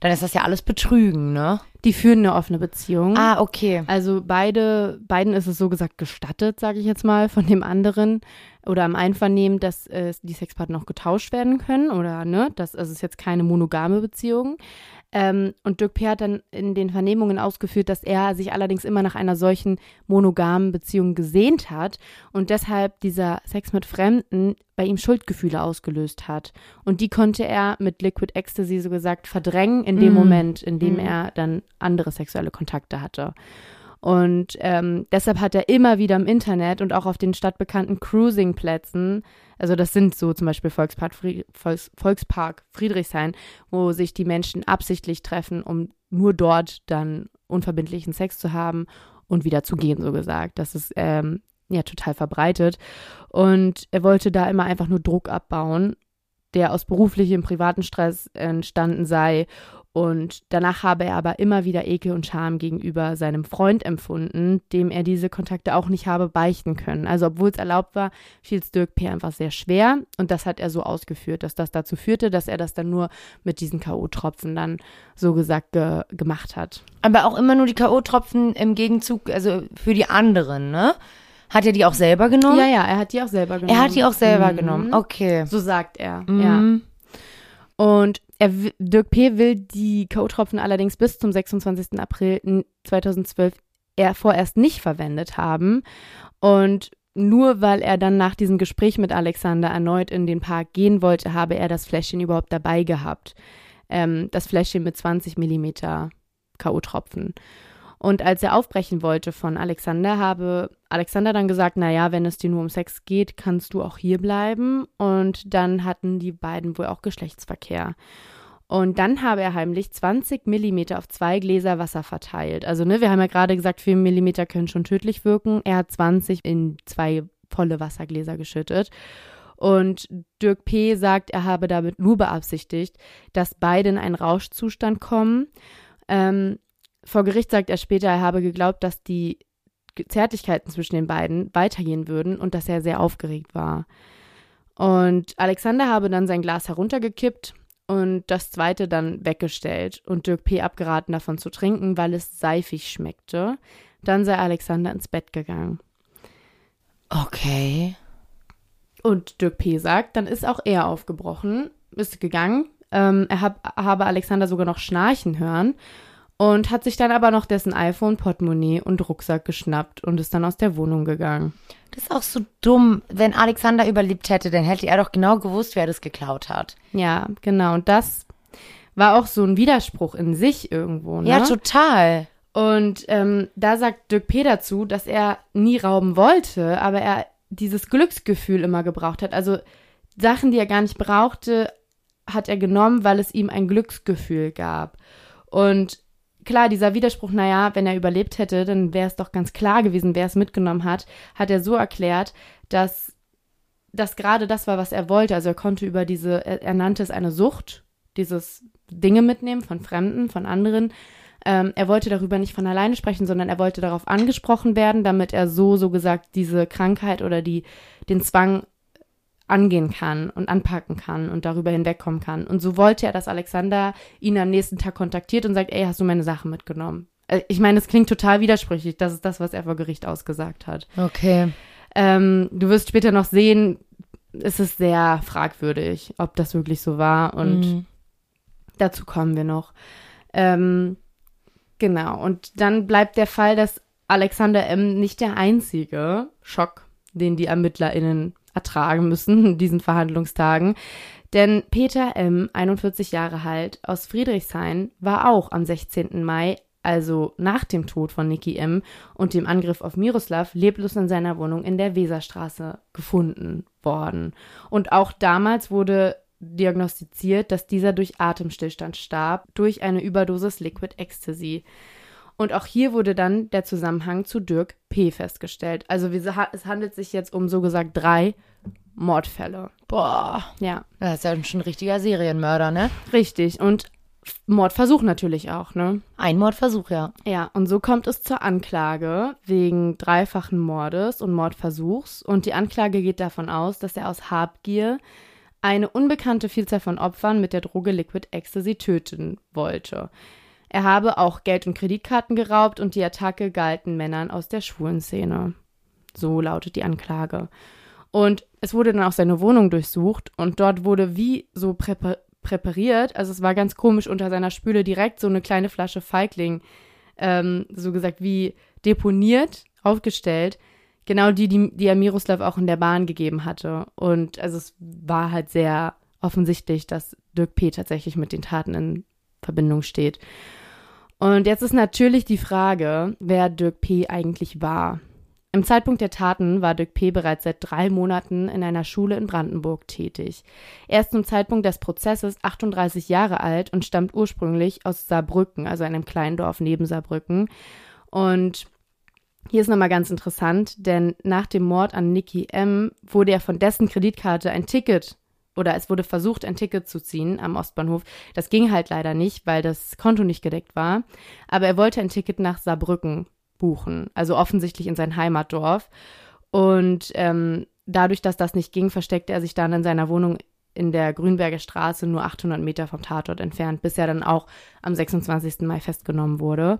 dann ist das ja alles Betrügen, ne? Die führen eine offene Beziehung. Ah, okay. Also beide, beiden ist es so gesagt gestattet, sage ich jetzt mal, von dem anderen oder im Einvernehmen, dass äh, die Sexpartner noch getauscht werden können oder ne, das also ist jetzt keine monogame Beziehung. Ähm, und Dirk P. hat dann in den Vernehmungen ausgeführt, dass er sich allerdings immer nach einer solchen monogamen Beziehung gesehnt hat und deshalb dieser Sex mit Fremden bei ihm Schuldgefühle ausgelöst hat. Und die konnte er mit Liquid Ecstasy so gesagt verdrängen in dem mm. Moment, in dem mm. er dann andere sexuelle Kontakte hatte. Und ähm, deshalb hat er immer wieder im Internet und auch auf den stadtbekannten Cruising-Plätzen, also das sind so zum Beispiel Volkspark, Fried Volks Volkspark Friedrichshain, wo sich die Menschen absichtlich treffen, um nur dort dann unverbindlichen Sex zu haben und wieder zu gehen, so gesagt. Das ist ähm, ja total verbreitet. Und er wollte da immer einfach nur Druck abbauen, der aus beruflichem, privaten Stress entstanden sei und danach habe er aber immer wieder Ekel und Scham gegenüber seinem Freund empfunden, dem er diese Kontakte auch nicht habe beichten können. Also obwohl es erlaubt war, fiel es Dirk P. einfach sehr schwer. Und das hat er so ausgeführt, dass das dazu führte, dass er das dann nur mit diesen K.O.-Tropfen dann so gesagt ge gemacht hat. Aber auch immer nur die K.O.-Tropfen im Gegenzug, also für die anderen, ne? Hat er die auch selber genommen? Ja, ja, er hat die auch selber genommen. Er hat die auch selber mhm. genommen, okay. So sagt er, mhm. ja. Und er, Dirk P. will die K.O.-Tropfen allerdings bis zum 26. April 2012 er vorerst nicht verwendet haben. Und nur weil er dann nach diesem Gespräch mit Alexander erneut in den Park gehen wollte, habe er das Fläschchen überhaupt dabei gehabt. Ähm, das Fläschchen mit 20 Millimeter K.O.-Tropfen. Und als er aufbrechen wollte von Alexander, habe Alexander dann gesagt, naja, wenn es dir nur um Sex geht, kannst du auch hier bleiben. Und dann hatten die beiden wohl auch Geschlechtsverkehr. Und dann habe er heimlich 20 Millimeter auf zwei Gläser Wasser verteilt. Also, ne, wir haben ja gerade gesagt, 4 Millimeter können schon tödlich wirken. Er hat 20 in zwei volle Wassergläser geschüttet. Und Dirk P. sagt, er habe damit nur beabsichtigt, dass beide in einen Rauschzustand kommen. Ähm, vor Gericht sagt er später, er habe geglaubt, dass die Zärtlichkeiten zwischen den beiden weitergehen würden und dass er sehr aufgeregt war. Und Alexander habe dann sein Glas heruntergekippt und das zweite dann weggestellt und Dirk P. abgeraten davon zu trinken, weil es seifig schmeckte. Dann sei Alexander ins Bett gegangen. Okay. Und Dirk P. sagt, dann ist auch er aufgebrochen, ist gegangen. Ähm, er hab, habe Alexander sogar noch schnarchen hören und hat sich dann aber noch dessen iPhone, Portemonnaie und Rucksack geschnappt und ist dann aus der Wohnung gegangen. Das ist auch so dumm. Wenn Alexander überlebt hätte, dann hätte er doch genau gewusst, wer das geklaut hat. Ja, genau. Und das war auch so ein Widerspruch in sich irgendwo. Ne? Ja, total. Und ähm, da sagt Dirk P. dazu, dass er nie rauben wollte, aber er dieses Glücksgefühl immer gebraucht hat. Also Sachen, die er gar nicht brauchte, hat er genommen, weil es ihm ein Glücksgefühl gab. Und klar, dieser Widerspruch, naja, wenn er überlebt hätte, dann wäre es doch ganz klar gewesen, wer es mitgenommen hat, hat er so erklärt, dass das gerade das war, was er wollte. Also er konnte über diese, er, nannte es eine Sucht, dieses Dinge mitnehmen von Fremden, von anderen. Ähm, er wollte darüber nicht von alleine sprechen, sondern er wollte darauf angesprochen werden, damit er so, so gesagt, diese Krankheit oder die, den Zwang angehen kann und anpacken kann und darüber hinwegkommen kann. Und so wollte er, dass Alexander ihn am nächsten Tag kontaktiert und sagt, ey, hast du meine Sachen mitgenommen? Äh, ich meine, es klingt total widersprüchlich. Das ist das, was er vor Gericht ausgesagt hat. Okay. Ähm, du wirst später noch sehen, es ist sehr fragwürdig, ob das wirklich so war. Und mhm. dazu kommen wir noch. Ähm, genau. Und dann bleibt der Fall, dass Alexander M. nicht der einzige Schock den die ErmittlerInnen ertragen müssen in diesen Verhandlungstagen. Denn Peter M., 41 Jahre alt, aus Friedrichshain, war auch am 16. Mai, also nach dem Tod von Niki M. und dem Angriff auf Miroslav, leblos in seiner Wohnung in der Weserstraße gefunden worden. Und auch damals wurde diagnostiziert, dass dieser durch Atemstillstand starb, durch eine Überdosis Liquid Ecstasy. Und auch hier wurde dann der Zusammenhang zu Dirk P. festgestellt. Also es handelt sich jetzt um so gesagt drei Mordfälle. Boah. Ja. Das ist ja schon ein richtiger Serienmörder, ne? Richtig. Und Mordversuch natürlich auch, ne? Ein Mordversuch, ja. Ja, und so kommt es zur Anklage wegen dreifachen Mordes und Mordversuchs. Und die Anklage geht davon aus, dass er aus Habgier eine unbekannte Vielzahl von Opfern mit der Droge Liquid Ecstasy töten wollte. Er habe auch Geld und Kreditkarten geraubt und die Attacke galten Männern aus der schwulen Szene. So lautet die Anklage. Und es wurde dann auch seine Wohnung durchsucht und dort wurde wie so präpa präpariert, also es war ganz komisch, unter seiner Spüle direkt so eine kleine Flasche Feigling, ähm, so gesagt wie deponiert, aufgestellt. Genau die, die, die er Miroslav auch in der Bahn gegeben hatte. Und also es war halt sehr offensichtlich, dass Dirk P. tatsächlich mit den Taten in Verbindung steht. Und jetzt ist natürlich die Frage, wer Dirk P. eigentlich war. Im Zeitpunkt der Taten war Dirk P. bereits seit drei Monaten in einer Schule in Brandenburg tätig. Er ist zum Zeitpunkt des Prozesses 38 Jahre alt und stammt ursprünglich aus Saarbrücken, also einem kleinen Dorf neben Saarbrücken. Und hier ist nochmal ganz interessant, denn nach dem Mord an Nicky M. wurde er von dessen Kreditkarte ein Ticket oder es wurde versucht, ein Ticket zu ziehen am Ostbahnhof. Das ging halt leider nicht, weil das Konto nicht gedeckt war. Aber er wollte ein Ticket nach Saarbrücken buchen, also offensichtlich in sein Heimatdorf. Und ähm, dadurch, dass das nicht ging, versteckte er sich dann in seiner Wohnung in der Grünberger Straße nur 800 Meter vom Tatort entfernt, bis er dann auch am 26. Mai festgenommen wurde.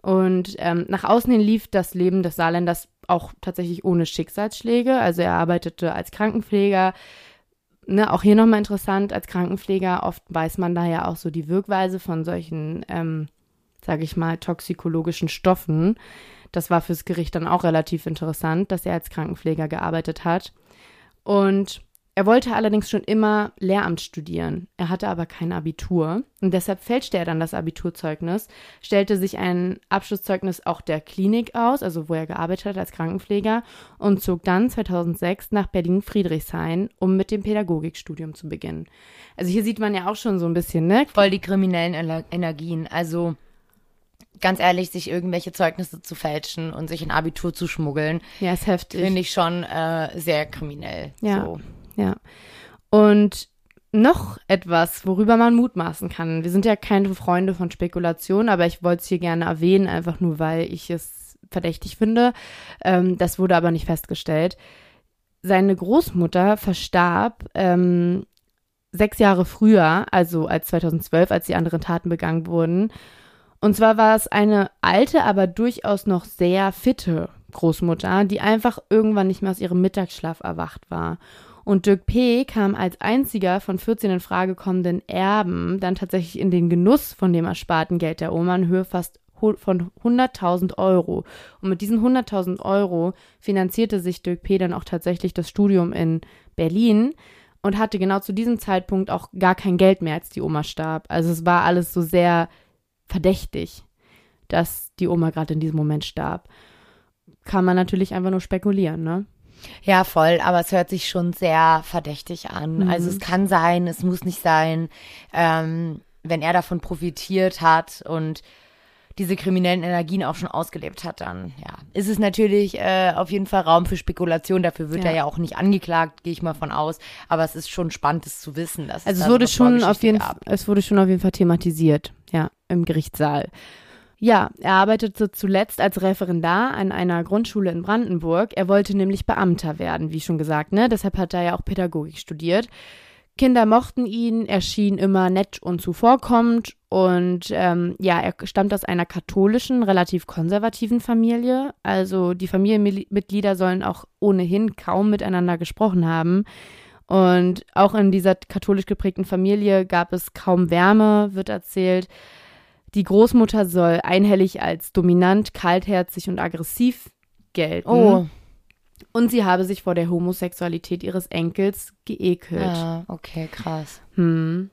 Und ähm, nach außen hin lief das Leben des Saarländers auch tatsächlich ohne Schicksalsschläge. Also er arbeitete als Krankenpfleger, ne, auch hier nochmal interessant, als Krankenpfleger, oft weiß man da ja auch so die Wirkweise von solchen, ähm, sage ich mal, toxikologischen Stoffen. Das war fürs Gericht dann auch relativ interessant, dass er als Krankenpfleger gearbeitet hat. Und er wollte allerdings schon immer Lehramt studieren. Er hatte aber kein Abitur und deshalb fälschte er dann das Abiturzeugnis, stellte sich ein Abschlusszeugnis auch der Klinik aus, also wo er gearbeitet hat als Krankenpfleger und zog dann 2006 nach Berlin-Friedrichshain, um mit dem Pädagogikstudium zu beginnen. Also hier sieht man ja auch schon so ein bisschen, ne? Voll die kriminellen Energien. Also ganz ehrlich, sich irgendwelche Zeugnisse zu fälschen und sich ein Abitur zu schmuggeln. Ja, ist heftig. Finde ich schon äh, sehr kriminell. Ja. So. Ja. Und noch etwas, worüber man mutmaßen kann. Wir sind ja keine Freunde von Spekulation, aber ich wollte es hier gerne erwähnen, einfach nur, weil ich es verdächtig finde. Ähm, das wurde aber nicht festgestellt. Seine Großmutter verstarb ähm, sechs Jahre früher, also als 2012, als die anderen Taten begangen wurden. Und zwar war es eine alte, aber durchaus noch sehr fitte Großmutter, die einfach irgendwann nicht mehr aus ihrem Mittagsschlaf erwacht war. Und Dirk P. kam als einziger von 14 in Frage kommenden Erben dann tatsächlich in den Genuss von dem ersparten Geld der Oma in Höhe fast von 100.000 Euro. Und mit diesen 100.000 Euro finanzierte sich Dirk P. dann auch tatsächlich das Studium in Berlin und hatte genau zu diesem Zeitpunkt auch gar kein Geld mehr, als die Oma starb. Also es war alles so sehr verdächtig, dass die Oma gerade in diesem Moment starb. Kann man natürlich einfach nur spekulieren, ne? Ja, voll, aber es hört sich schon sehr verdächtig an. Mhm. Also es kann sein, es muss nicht sein, ähm, wenn er davon profitiert hat und diese kriminellen Energien auch schon ausgelebt hat, dann ja, ist es natürlich äh, auf jeden Fall Raum für Spekulation. Dafür wird Ja. er ja auch nicht angeklagt, gehe ich mal von aus. Aber es ist schon spannend, das zu wissen. Dass Also es wurde so schon auf jeden gab. es wurde schon auf jeden Fall thematisiert, ja, im Gerichtssaal. Ja, er arbeitete zuletzt als Referendar an einer Grundschule in Brandenburg. Er wollte nämlich Beamter werden, wie schon gesagt, ne? Deshalb hat er ja auch Pädagogik studiert. Kinder mochten ihn, er schien immer nett und zuvorkommend und ähm, ja, er stammt aus einer katholischen, relativ konservativen Familie. Also die Familienmitglieder sollen auch ohnehin kaum miteinander gesprochen haben. Und auch in dieser katholisch geprägten Familie gab es kaum Wärme, wird erzählt. Die Großmutter soll einhellig als dominant, kaltherzig und aggressiv gelten. Oh, Und sie habe sich vor der Homosexualität ihres Enkels geekelt. Ja, okay, krass. Hm.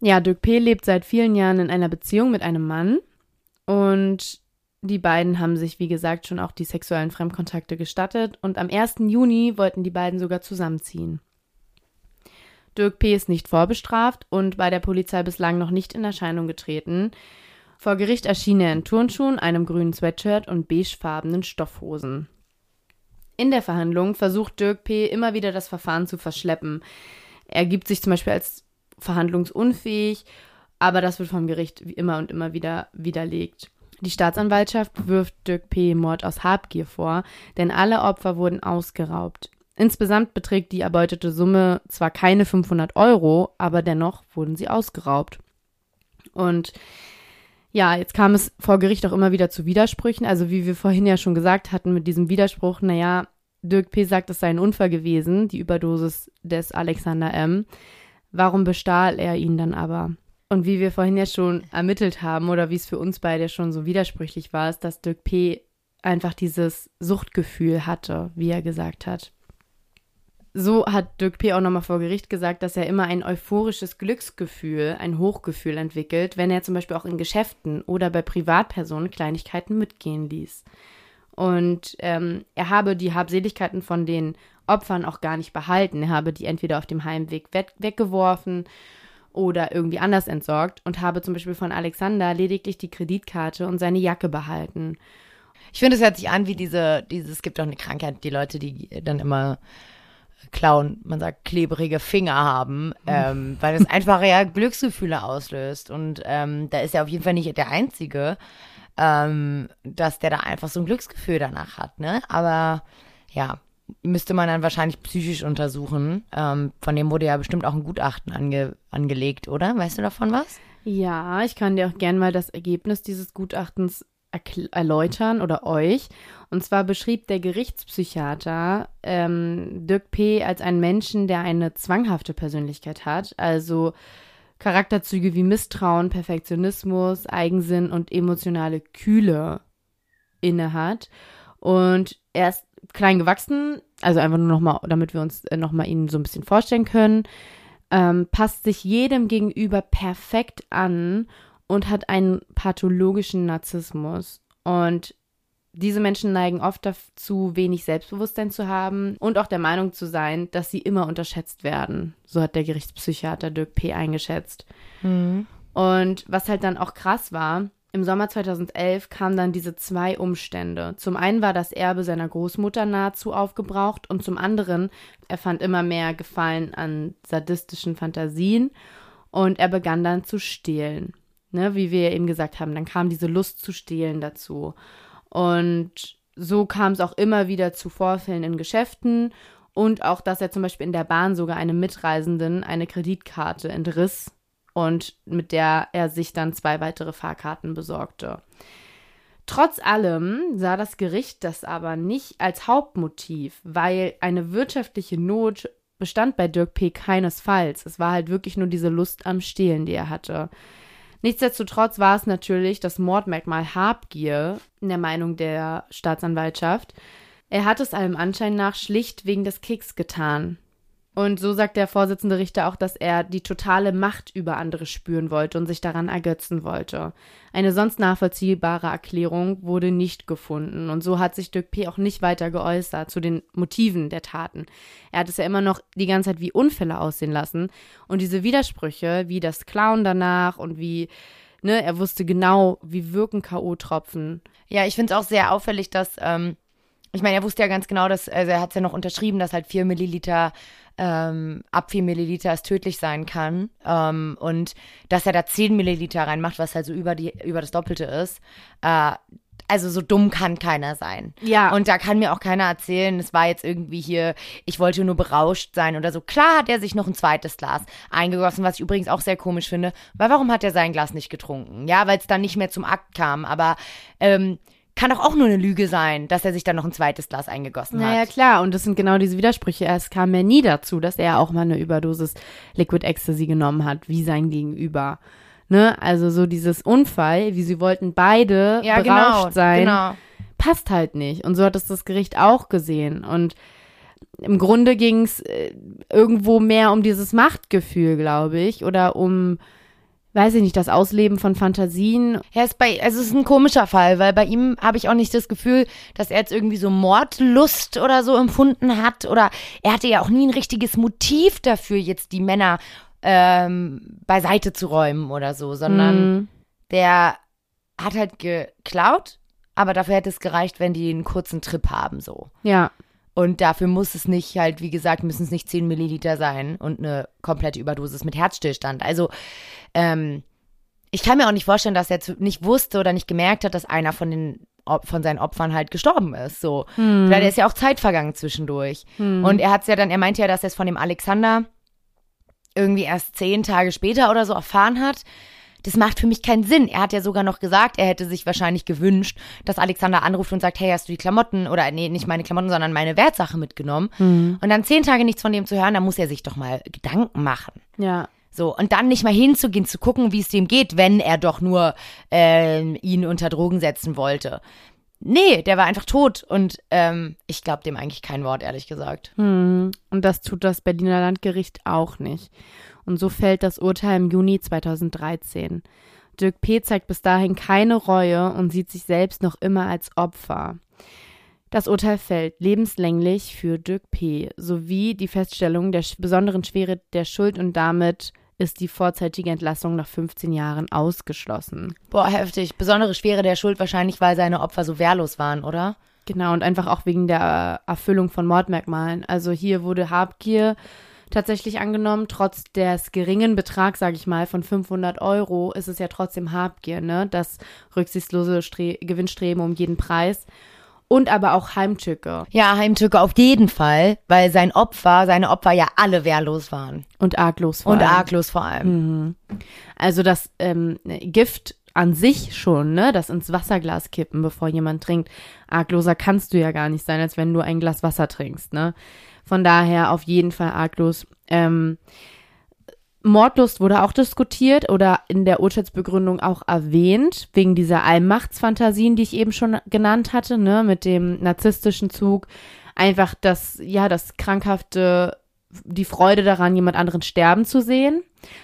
Ja, Dirk P. lebt seit vielen Jahren in einer Beziehung mit einem Mann und die beiden haben sich, wie gesagt, schon auch die sexuellen Fremdkontakte gestattet und am 1. Juni wollten die beiden sogar zusammenziehen. Dirk P. ist nicht vorbestraft und bei der Polizei bislang noch nicht in Erscheinung getreten. Vor Gericht erschien er in Turnschuhen, einem grünen Sweatshirt und beigefarbenen Stoffhosen. In der Verhandlung versucht Dirk P. immer wieder das Verfahren zu verschleppen. Er gibt sich zum Beispiel als verhandlungsunfähig, aber das wird vom Gericht wie immer und immer wieder widerlegt. Die Staatsanwaltschaft wirft Dirk P. Mord aus Habgier vor, denn alle Opfer wurden ausgeraubt. Insgesamt beträgt die erbeutete Summe zwar keine 500 Euro, aber dennoch wurden sie ausgeraubt. Und ja, jetzt kam es vor Gericht auch immer wieder zu Widersprüchen. Also wie wir vorhin ja schon gesagt hatten mit diesem Widerspruch, naja, Dirk P. sagt, es sei ein Unfall gewesen, die Überdosis des Alexander M. Warum bestahl er ihn dann aber? Und wie wir vorhin ja schon ermittelt haben oder wie es für uns beide schon so widersprüchlich war, ist, dass Dirk P. einfach dieses Suchtgefühl hatte, wie er gesagt hat. So hat Dirk P. auch nochmal vor Gericht gesagt, dass er immer ein euphorisches Glücksgefühl, ein Hochgefühl entwickelt, wenn er zum Beispiel auch in Geschäften oder bei Privatpersonen Kleinigkeiten mitgehen ließ. Und ähm, er habe die Habseligkeiten von den Opfern auch gar nicht behalten. Er habe die entweder auf dem Heimweg weg weggeworfen oder irgendwie anders entsorgt und habe zum Beispiel von Alexander lediglich die Kreditkarte und seine Jacke behalten. Ich finde, es hört sich an wie diese, diese, es gibt auch eine Krankheit, die Leute, die dann immer klauen, man sagt, klebrige Finger haben, ähm, weil es einfach ja Glücksgefühle auslöst. Und ähm, da ist er auf jeden Fall nicht der Einzige, ähm, dass der da einfach so ein Glücksgefühl danach hat, ne? Aber ja, müsste man dann wahrscheinlich psychisch untersuchen. Ähm, von dem wurde ja bestimmt auch ein Gutachten ange angelegt, oder? Weißt du davon was? Ja, ich kann dir auch gerne mal das Ergebnis dieses Gutachtens erläutern oder euch. Und zwar beschrieb der Gerichtspsychiater ähm, Dirk P. als einen Menschen, der eine zwanghafte Persönlichkeit hat, also Charakterzüge wie Misstrauen, Perfektionismus, Eigensinn und emotionale Kühle innehat. Und er ist klein gewachsen, also einfach nur nochmal, damit wir uns äh, nochmal ihn so ein bisschen vorstellen können, ähm, passt sich jedem gegenüber perfekt an und hat einen pathologischen Narzissmus. Und diese Menschen neigen oft dazu, wenig Selbstbewusstsein zu haben und auch der Meinung zu sein, dass sie immer unterschätzt werden. So hat der Gerichtspsychiater Dirk P. eingeschätzt. Mhm. Und was halt dann auch krass war, im Sommer 2011 kamen dann diese zwei Umstände. Zum einen war das Erbe seiner Großmutter nahezu aufgebraucht und zum anderen, er fand immer mehr Gefallen an sadistischen Fantasien und er begann dann zu stehlen. Ne, wie wir eben gesagt haben, dann kam diese Lust zu stehlen dazu. Und so kam es auch immer wieder zu Vorfällen in Geschäften und auch, dass er zum Beispiel in der Bahn sogar einem Mitreisenden eine Kreditkarte entriss und mit der er sich dann zwei weitere Fahrkarten besorgte. Trotz allem sah das Gericht das aber nicht als Hauptmotiv, weil eine wirtschaftliche Not bestand bei Dirk P. keinesfalls. Es war halt wirklich nur diese Lust am Stehlen, die er hatte. Nichtsdestotrotz war es natürlich das Mordmerkmal Habgier in der Meinung der Staatsanwaltschaft. Er hat es allem Anschein nach schlicht wegen des Kicks getan. Und so sagt der Vorsitzende Richter auch, dass er die totale Macht über andere spüren wollte und sich daran ergötzen wollte. Eine sonst nachvollziehbare Erklärung wurde nicht gefunden. Und so hat sich Dirk P. auch nicht weiter geäußert zu den Motiven der Taten. Er hat es ja immer noch die ganze Zeit wie Unfälle aussehen lassen. Und diese Widersprüche, wie das Clown danach und wie, ne, er wusste genau, wie wirken K.O.-Tropfen. Ja, ich finde es auch sehr auffällig, dass, ähm, ich meine, er wusste ja ganz genau, dass, also er hat es ja noch unterschrieben, dass halt vier Milliliter ähm, ab 4 Milliliter es tödlich sein kann. Ähm, und dass er da 10 Milliliter reinmacht, was halt so über, die, über das Doppelte ist. Äh, also so dumm kann keiner sein. Ja. Und da kann mir auch keiner erzählen, es war jetzt irgendwie hier, ich wollte nur berauscht sein oder so. Klar hat er sich noch ein zweites Glas eingegossen, was ich übrigens auch sehr komisch finde. Weil warum hat er sein Glas nicht getrunken? Ja, weil es dann nicht mehr zum Akt kam. Aber ähm, kann doch auch nur eine Lüge sein, dass er sich dann noch ein zweites Glas eingegossen naja, hat. Naja, klar. Und das sind genau diese Widersprüche. Es kam ja nie dazu, dass er auch mal eine Überdosis Liquid Ecstasy genommen hat, wie sein Gegenüber. Ne? Also so dieses Unfall, wie sie wollten beide ja, berauscht genau, sein. Genau. passt halt nicht. Und so hat es das Gericht auch gesehen. Und im Grunde ging es äh, irgendwo mehr um dieses Machtgefühl, glaube ich, oder um, weiß ich nicht, das Ausleben von Fantasien. Ja, ist bei, also es ist ein komischer Fall, weil bei ihm habe ich auch nicht das Gefühl, dass er jetzt irgendwie so Mordlust oder so empfunden hat. Oder er hatte ja auch nie ein richtiges Motiv dafür, jetzt die Männer ähm, beiseite zu räumen oder so, sondern Mhm. der hat halt geklaut, aber dafür hätte es gereicht, wenn die einen kurzen Trip haben, so. Ja, Und dafür muss es nicht halt, wie gesagt, müssen es nicht 10 Milliliter sein und eine komplette Überdosis mit Herzstillstand. Also, ähm, ich kann mir auch nicht vorstellen, dass er zu, nicht wusste oder nicht gemerkt hat, dass einer von den von seinen Opfern halt gestorben ist. So. Vielleicht ist ja auch Zeit vergangen zwischendurch. Und er hat's ja dann, er meinte ja, dass er es von dem Alexander irgendwie erst zehn Tage später oder so erfahren hat. Das macht für mich keinen Sinn. Er hat ja sogar noch gesagt, er hätte sich wahrscheinlich gewünscht, dass Alexander anruft und sagt, hey, hast du die Klamotten oder nee, nicht meine Klamotten, sondern meine Wertsache mitgenommen. Und dann zehn Tage nichts von dem zu hören, da muss er sich doch mal Gedanken machen. ja. So, und dann nicht mal hinzugehen, zu gucken, wie es dem geht, wenn er doch nur ähm, ihn unter Drogen setzen wollte. Nee, der war einfach tot und ähm, ich glaube dem eigentlich kein Wort, ehrlich gesagt. Hm. Und das tut das Berliner Landgericht auch nicht. Und so fällt das Urteil im Juni 2013. Dirk P. zeigt bis dahin keine Reue und sieht sich selbst noch immer als Opfer. Das Urteil fällt lebenslänglich für Dirk P. sowie die Feststellung der besonderen Schwere der Schuld und damit ist die vorzeitige Entlassung nach 15 Jahren ausgeschlossen. Boah, heftig. Besondere Schwere der Schuld wahrscheinlich, weil seine Opfer so wehrlos waren, oder? Genau, und einfach auch wegen der Erfüllung von Mordmerkmalen. Also hier wurde Habgier tatsächlich angenommen, trotz des geringen Betrags, sage ich mal, von 500 Euro, ist es ja trotzdem Habgier, ne? Das rücksichtslose Stre Gewinnstreben um jeden Preis. Und aber auch Heimtücke Ja, Heimtücke auf jeden Fall, weil sein Opfer, seine Opfer ja alle wehrlos waren. und arglos vor Und allem. arglos vor allem. Also das ähm, Gift an sich schon, ne, das ins Wasserglas kippen, bevor jemand trinkt. Argloser kannst du ja gar nicht sein, als wenn du ein Glas Wasser trinkst, ne. Von daher auf jeden Fall arglos. Ähm, Mordlust wurde auch diskutiert oder in der Urteilsbegründung auch erwähnt, wegen dieser Allmachtsfantasien, die ich eben schon genannt hatte, ne, mit dem narzisstischen Zug. Einfach das, ja, das krankhafte, die Freude daran, jemand anderen sterben zu sehen.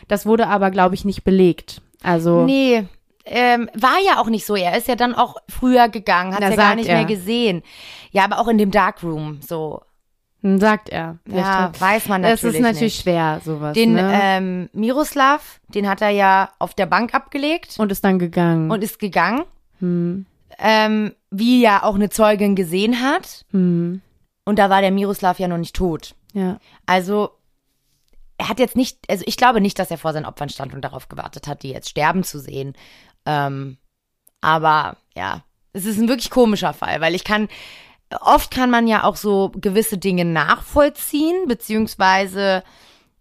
Das wurde aber, glaube ich, nicht belegt. Also, Nee, ähm, war ja auch nicht so. Er ist ja dann auch früher gegangen, hat Na, ja gar nicht er. mehr gesehen. Ja, aber auch in dem Darkroom, so. Hm, sagt er. Ja, weiß man Es natürlich ist natürlich nicht. schwer, sowas. Den ne? ähm, Miroslav, den hat er ja auf der Bank abgelegt und ist dann gegangen. und ist gegangen. hm, Ähm, wie ja auch eine Zeugin gesehen hat. hm, Und da war der Miroslav ja noch nicht tot. ja. Also, er hat jetzt nicht, also ich glaube nicht, dass er vor seinen Opfern stand und darauf gewartet hat, die jetzt sterben zu sehen. Ähm, aber ja, es ist ein wirklich komischer Fall, weil ich kann, oft kann man ja auch so gewisse Dinge nachvollziehen, beziehungsweise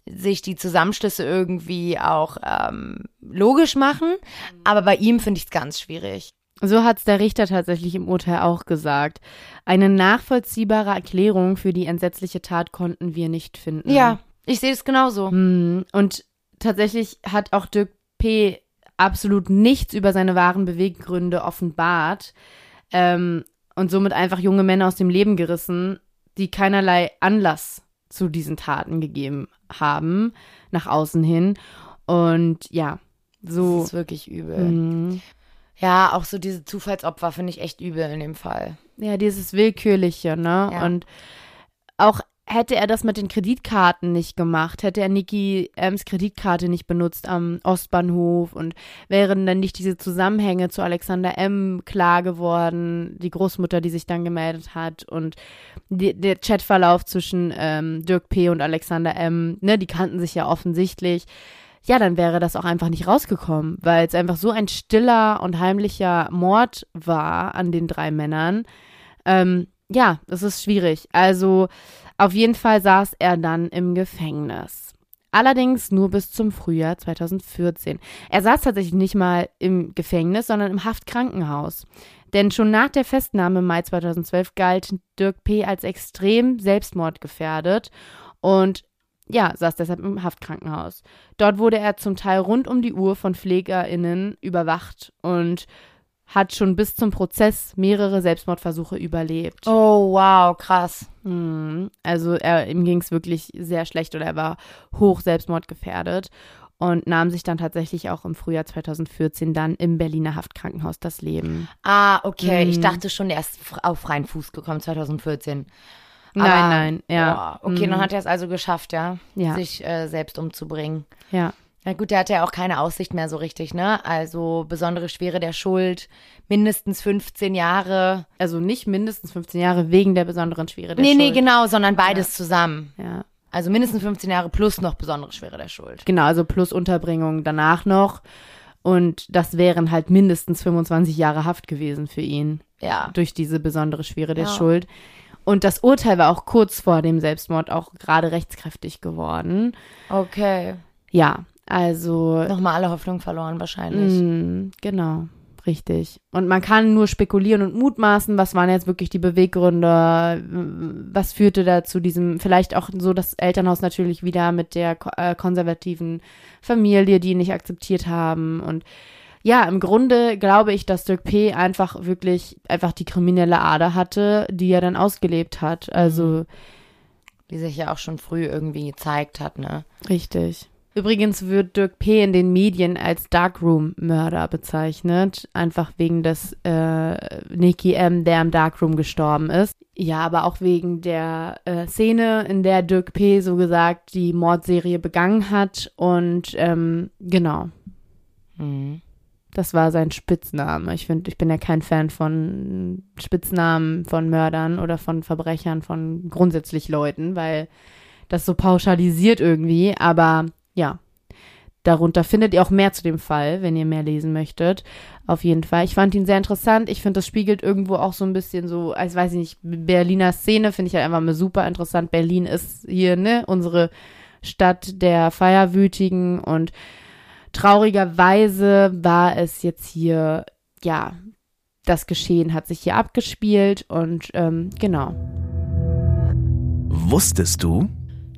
sich die Zusammenschlüsse irgendwie auch ähm, logisch machen. Aber bei ihm finde ich es ganz schwierig. So hat's der Richter tatsächlich im Urteil auch gesagt. Eine nachvollziehbare Erklärung für die entsetzliche Tat konnten wir nicht finden. Ja, ich sehe es genauso. Hm, Und tatsächlich hat auch Dirk P. absolut nichts über seine wahren Beweggründe offenbart ähm, und somit einfach junge Männer aus dem Leben gerissen, die keinerlei Anlass zu diesen Taten gegeben haben, nach außen hin. Und ja, so. Das ist wirklich übel. hm. Ja, auch so diese Zufallsopfer finde ich echt übel in dem Fall. Ja, dieses Willkürliche, ne? Ja. Und auch hätte er das mit den Kreditkarten nicht gemacht, hätte er Niki Ems Kreditkarte nicht benutzt am Ostbahnhof und wären dann nicht diese Zusammenhänge zu Alexander M. klar geworden, die Großmutter, die sich dann gemeldet hat und die, der Chatverlauf zwischen ähm, Dirk P. und Alexander M., ne, die kannten sich ja offensichtlich. Ja, dann wäre das auch einfach nicht rausgekommen, weil es einfach so ein stiller und heimlicher Mord war an den drei Männern. Ähm, ja, das ist schwierig. Also auf jeden Fall saß er dann im Gefängnis. Allerdings nur bis zum Frühjahr 2014. Er saß tatsächlich nicht mal im Gefängnis, sondern im Haftkrankenhaus. Denn schon nach der Festnahme im Mai 2012 galt Dirk P. als extrem selbstmordgefährdet und ja, saß deshalb im Haftkrankenhaus. Dort wurde er zum Teil rund um die Uhr von PflegerInnen überwacht und hat schon bis zum Prozess mehrere Selbstmordversuche überlebt. Oh, wow, krass. Mhm. Also er, ihm ging es wirklich sehr schlecht oder er war hoch selbstmordgefährdet und nahm sich dann tatsächlich auch im Frühjahr 2014 dann im Berliner Haftkrankenhaus das Leben. Ah, okay. Ich Mhm. dachte schon, er ist auf freien Fuß gekommen 2014. Nein, Aber- nein, ja. Boah, okay, Mhm. dann hat er es also geschafft, ja, Ja. sich äh, selbst umzubringen. Ja. Na gut, der hatte ja auch keine Aussicht mehr so richtig, ne? Also besondere Schwere der Schuld, mindestens 15 Jahre. Also nicht mindestens 15 Jahre wegen der besonderen Schwere der nee, Schuld. nee, genau, sondern beides zusammen. Ja. Also mindestens 15 Jahre plus noch besondere Schwere der Schuld. Genau, also plus Unterbringung danach noch. Und das wären halt mindestens 25 Jahre Haft gewesen für ihn Ja. durch diese besondere Schwere der Ja. Schuld. Und das Urteil war auch kurz vor dem Selbstmord auch gerade rechtskräftig geworden. Okay. Ja, also Nochmal alle Hoffnung verloren wahrscheinlich. Mm, genau, richtig. Und man kann nur spekulieren und mutmaßen, was waren jetzt wirklich die Beweggründe, was führte da zu diesem, vielleicht auch so das Elternhaus natürlich wieder mit der äh, konservativen Familie, die ihn nicht akzeptiert haben und ja, im Grunde glaube ich, dass Dirk P. einfach wirklich einfach die kriminelle Ader hatte, die er dann ausgelebt hat. Also Die sich ja auch schon früh irgendwie gezeigt hat, ne? Richtig. Übrigens wird Dirk P. in den Medien als Darkroom-Mörder bezeichnet, einfach wegen des äh, Nicky M., der im Darkroom gestorben ist. Ja, aber auch wegen der äh, Szene, in der Dirk P. so gesagt die Mordserie begangen hat. Und ähm, genau, Mhm. das war sein Spitzname. Ich finde, ich bin ja kein Fan von Spitznamen von Mördern oder von Verbrechern, von grundsätzlich Leuten, weil das so pauschalisiert irgendwie. Aber ja, darunter findet ihr auch mehr zu dem Fall, wenn ihr mehr lesen möchtet. Auf jeden Fall. Ich fand ihn sehr interessant. Ich finde, das spiegelt irgendwo auch so ein bisschen so, als weiß ich nicht, Berliner Szene finde ich halt einfach mal super interessant. Berlin ist hier, ne, unsere Stadt der Feierwütigen und traurigerweise war es jetzt hier, ja, das Geschehen hat sich hier abgespielt und ähm, genau. Wusstest du?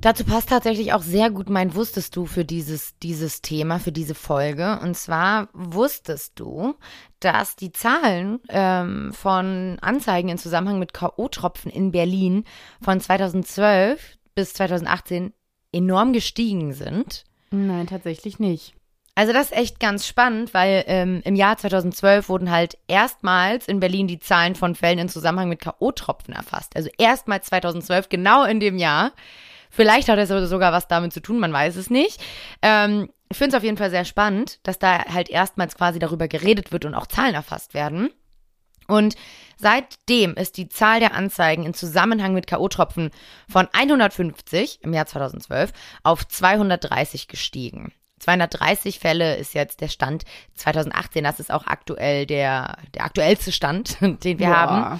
Dazu passt tatsächlich auch sehr gut mein Wusstest du für dieses, dieses Thema, für diese Folge. Und zwar wusstest du, dass die Zahlen ähm, von Anzeigen in Zusammenhang mit K.O.-Tropfen in Berlin von 2012 bis 2018 enorm gestiegen sind. Nein, tatsächlich nicht. Also das ist echt ganz spannend, weil ähm, im Jahr 2012 wurden halt erstmals in Berlin die Zahlen von Fällen in Zusammenhang mit K.O.-Tropfen erfasst. Also erstmals 2012, genau in dem Jahr. Vielleicht hat es sogar was damit zu tun, man weiß es nicht. Ähm, ich finde es auf jeden Fall sehr spannend, dass da halt erstmals quasi darüber geredet wird und auch Zahlen erfasst werden. Und seitdem ist die Zahl der Anzeigen in Zusammenhang mit K.O.-Tropfen von 150 im Jahr 2012 auf 230 gestiegen. 230 Fälle ist jetzt der Stand 2018. Das ist auch aktuell der, der aktuellste Stand, den wir Boah. haben.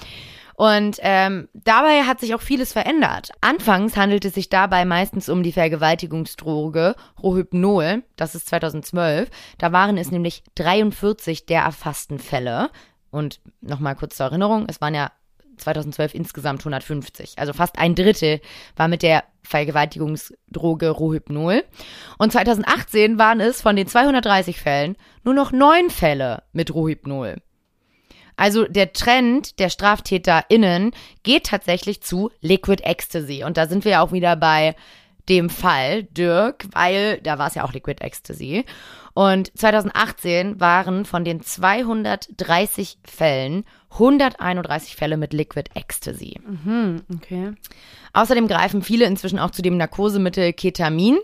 Und ähm, dabei hat sich auch vieles verändert. Anfangs handelt es sich dabei meistens um die Vergewaltigungsdroge Rohypnol. Das ist 2012. Da waren es nämlich 43 der erfassten Fälle. Und nochmal kurz zur Erinnerung, es waren ja 2012 insgesamt 150. Also fast ein Drittel war mit der Vergewaltigungsdroge Rohypnol. Und 2018 waren es von den 230 Fällen nur noch neun Fälle mit Rohypnol. Also der Trend der StraftäterInnen geht tatsächlich zu Liquid Ecstasy. Und da sind wir ja auch wieder bei dem Fall Dirk, weil da war es ja auch Liquid Ecstasy. Und 2018 waren von den 230 Fällen 131 Fälle mit Liquid Ecstasy. Hm, okay. Außerdem greifen viele inzwischen auch zu dem Narkosemittel Ketamin.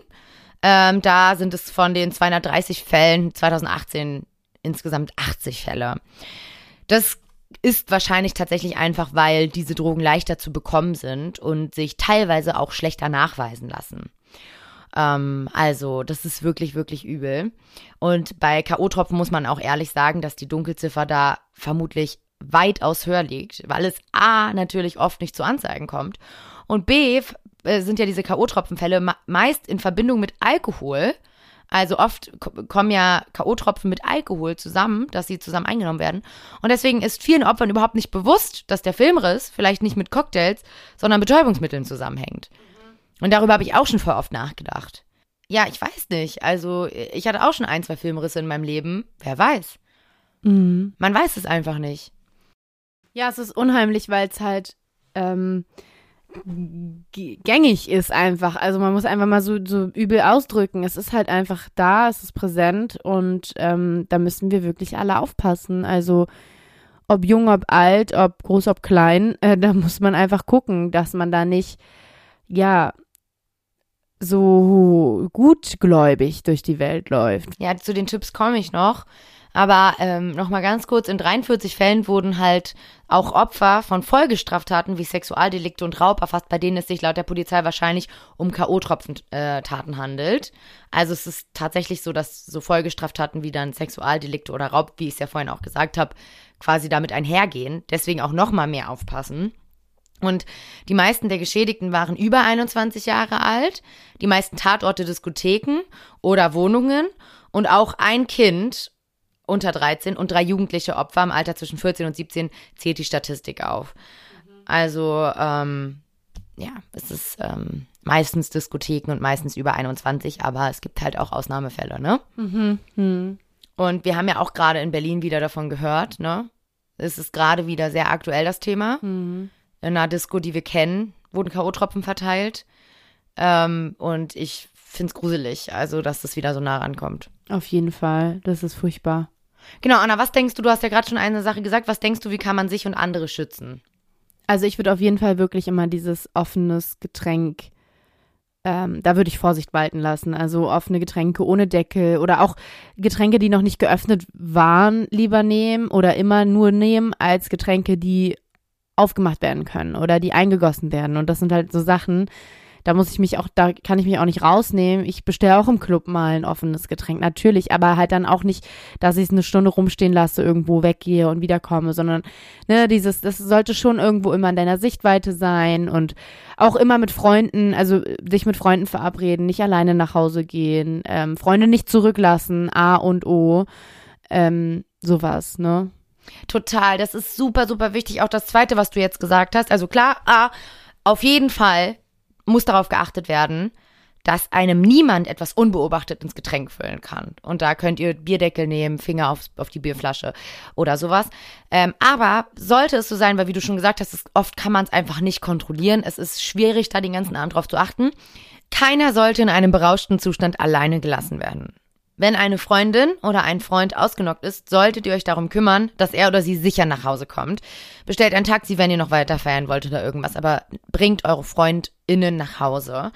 Ähm, da sind es von den 230 Fällen 2018 insgesamt 80 Fälle. Das ist wahrscheinlich tatsächlich einfach, weil diese Drogen leichter zu bekommen sind und sich teilweise auch schlechter nachweisen lassen. Ähm, also, das ist wirklich, wirklich übel. Und bei K.O.-Tropfen muss man auch ehrlich sagen, dass die Dunkelziffer da vermutlich weitaus höher liegt, weil es A natürlich oft nicht zu Anzeigen kommt und B äh, sind ja diese K.O.-Tropfenfälle meist in Verbindung mit Alkohol. Also oft ko- kommen ja K.O.-Tropfen mit Alkohol zusammen, dass sie zusammen eingenommen werden. Und deswegen ist vielen Opfern überhaupt nicht bewusst, dass der Filmriss vielleicht nicht mit Cocktails, sondern Betäubungsmitteln zusammenhängt. Und darüber habe ich auch schon voll oft nachgedacht. Ja, ich weiß nicht. Also, ich hatte auch schon ein, zwei Filmrisse in meinem Leben. Wer weiß. Mhm. Man weiß es einfach nicht. Ja, es ist unheimlich, weil es halt ähm, gängig ist einfach. Also man muss einfach mal so, so übel ausdrücken. Es ist halt einfach da, es ist präsent und ähm, da müssen wir wirklich alle aufpassen. Also ob jung, ob alt, ob groß, ob klein, äh, da muss man einfach gucken, dass man da nicht, ja, so gutgläubig durch die Welt läuft. Ja, zu den Tipps komme ich noch. Aber ähm, nochmal ganz kurz, in 43 Fällen wurden halt auch Opfer von Folgestraftaten wie Sexualdelikte und Raub erfasst, bei denen es sich laut der Polizei wahrscheinlich um K.O.-Tropfen-Taten handelt. Also es ist tatsächlich so, dass so Folgestraftaten wie dann Sexualdelikte oder Raub, wie ich es ja vorhin auch gesagt habe, quasi damit einhergehen. Deswegen auch nochmal mehr aufpassen. Und die meisten der Geschädigten waren über 21 Jahre alt, die meisten Tatorte Diskotheken oder Wohnungen und auch ein Kind unter 13 und drei jugendliche Opfer im Alter zwischen 14 und 17 zählt die Statistik auf. Also, ähm, ja, es ist ähm, meistens Diskotheken und meistens über 21, aber es gibt halt auch Ausnahmefälle, ne? Hm. Und wir haben ja auch gerade in Berlin wieder davon gehört, ne? Es ist gerade wieder sehr aktuell, das Thema. Hm. In einer Disco, die wir kennen, wurden K.O.-Tropfen verteilt. Ähm, und ich find's gruselig, also dass das wieder so nah rankommt. Auf jeden Fall, das ist furchtbar. Genau, Anna, was denkst du? Du hast ja gerade schon eine Sache gesagt. Was denkst du, wie kann man sich und andere schützen? Also ich würde auf jeden Fall wirklich immer dieses offenes Getränk, ähm, da würde ich Vorsicht walten lassen. Also offene Getränke ohne Deckel oder auch Getränke, die noch nicht geöffnet waren, lieber nehmen oder immer nur nehmen als Getränke, die aufgemacht werden können oder die eingegossen werden. Und das sind halt so Sachen, da muss ich mich auch, da kann ich mich auch nicht rausnehmen. Ich bestelle auch im Club mal ein offenes Getränk, natürlich, aber halt dann auch nicht, dass ich es eine Stunde rumstehen lasse, irgendwo weggehe und wiederkomme, sondern ne, dieses, das sollte schon irgendwo immer in deiner Sichtweite sein und auch immer mit Freunden, also sich mit Freunden verabreden, nicht alleine nach Hause gehen, ähm, Freunde nicht zurücklassen, A und O, ähm, sowas, ne? Total, das ist super, super wichtig. Auch das Zweite, was du jetzt gesagt hast. Also klar, ah, auf jeden Fall muss darauf geachtet werden, dass einem niemand etwas unbeobachtet ins Getränk füllen kann. Und da könnt ihr Bierdeckel nehmen, Finger auf, auf die Bierflasche oder sowas. Ähm, aber sollte es so sein, weil wie du schon gesagt hast, es, oft kann man es einfach nicht kontrollieren. Es ist schwierig, da den ganzen Abend drauf zu achten. Keiner sollte in einem berauschten Zustand alleine gelassen werden. Wenn eine Freundin oder ein Freund ausgenockt ist, solltet ihr euch darum kümmern, dass er oder sie sicher nach Hause kommt. Bestellt ein Taxi, wenn ihr noch weiter feiern wollt oder irgendwas, aber bringt eure FreundInnen nach Hause.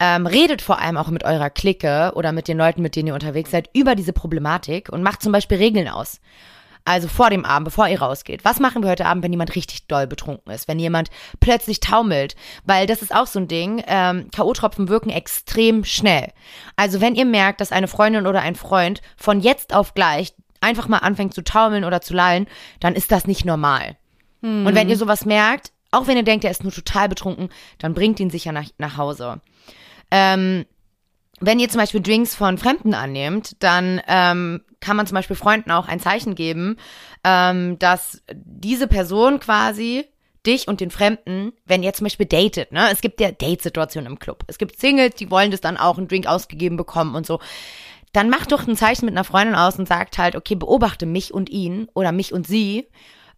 Ähm, redet vor allem auch mit eurer Clique oder mit den Leuten, mit denen ihr unterwegs seid, über diese Problematik und macht zum Beispiel Regeln aus. Also vor dem Abend, bevor ihr rausgeht. Was machen wir heute Abend, wenn jemand richtig doll betrunken ist? Wenn jemand plötzlich taumelt? Weil das ist auch so ein Ding. Ähm, K.O.-Tropfen wirken extrem schnell. Also wenn ihr merkt, dass eine Freundin oder ein Freund von jetzt auf gleich einfach mal anfängt zu taumeln oder zu lallen, dann ist das nicht normal. Und wenn ihr sowas merkt, auch wenn ihr denkt, er ist nur total betrunken, dann bringt ihn sicher nach, nach Hause. Ähm, wenn ihr zum Beispiel Drinks von Fremden annehmt, dann ähm, kann man zum Beispiel Freunden auch ein Zeichen geben, ähm, dass diese Person quasi dich und den Fremden, wenn ihr zum Beispiel datet, ne? Es gibt ja Date-Situationen im Club. Es gibt Singles, die wollen das dann auch einen Drink ausgegeben bekommen und so. Dann macht doch ein Zeichen mit einer Freundin aus und sagt halt, okay, beobachte mich und ihn oder mich und sie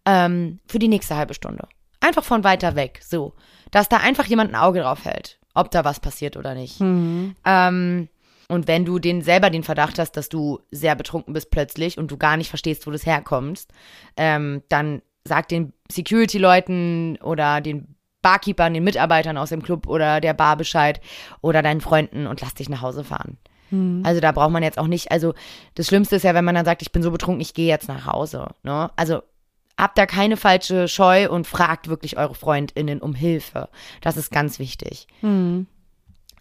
ähm, für die nächste halbe Stunde. Einfach von weiter weg, so. Dass da einfach jemand ein Auge drauf hält, ob da was passiert oder nicht. Ähm, und wenn du den selber den Verdacht hast, dass du sehr betrunken bist plötzlich und du gar nicht verstehst, wo das herkommst, ähm, dann sag den Security-Leuten oder den Barkeepern, den Mitarbeitern aus dem Club oder der Bar Bescheid oder deinen Freunden und lass dich nach Hause fahren. Also da braucht man jetzt auch nicht, also das Schlimmste ist ja, wenn man dann sagt, ich bin so betrunken, ich gehe jetzt nach Hause. Ne? Also habt da keine falsche Scheu und fragt wirklich eure FreundInnen um Hilfe. Das ist ganz wichtig.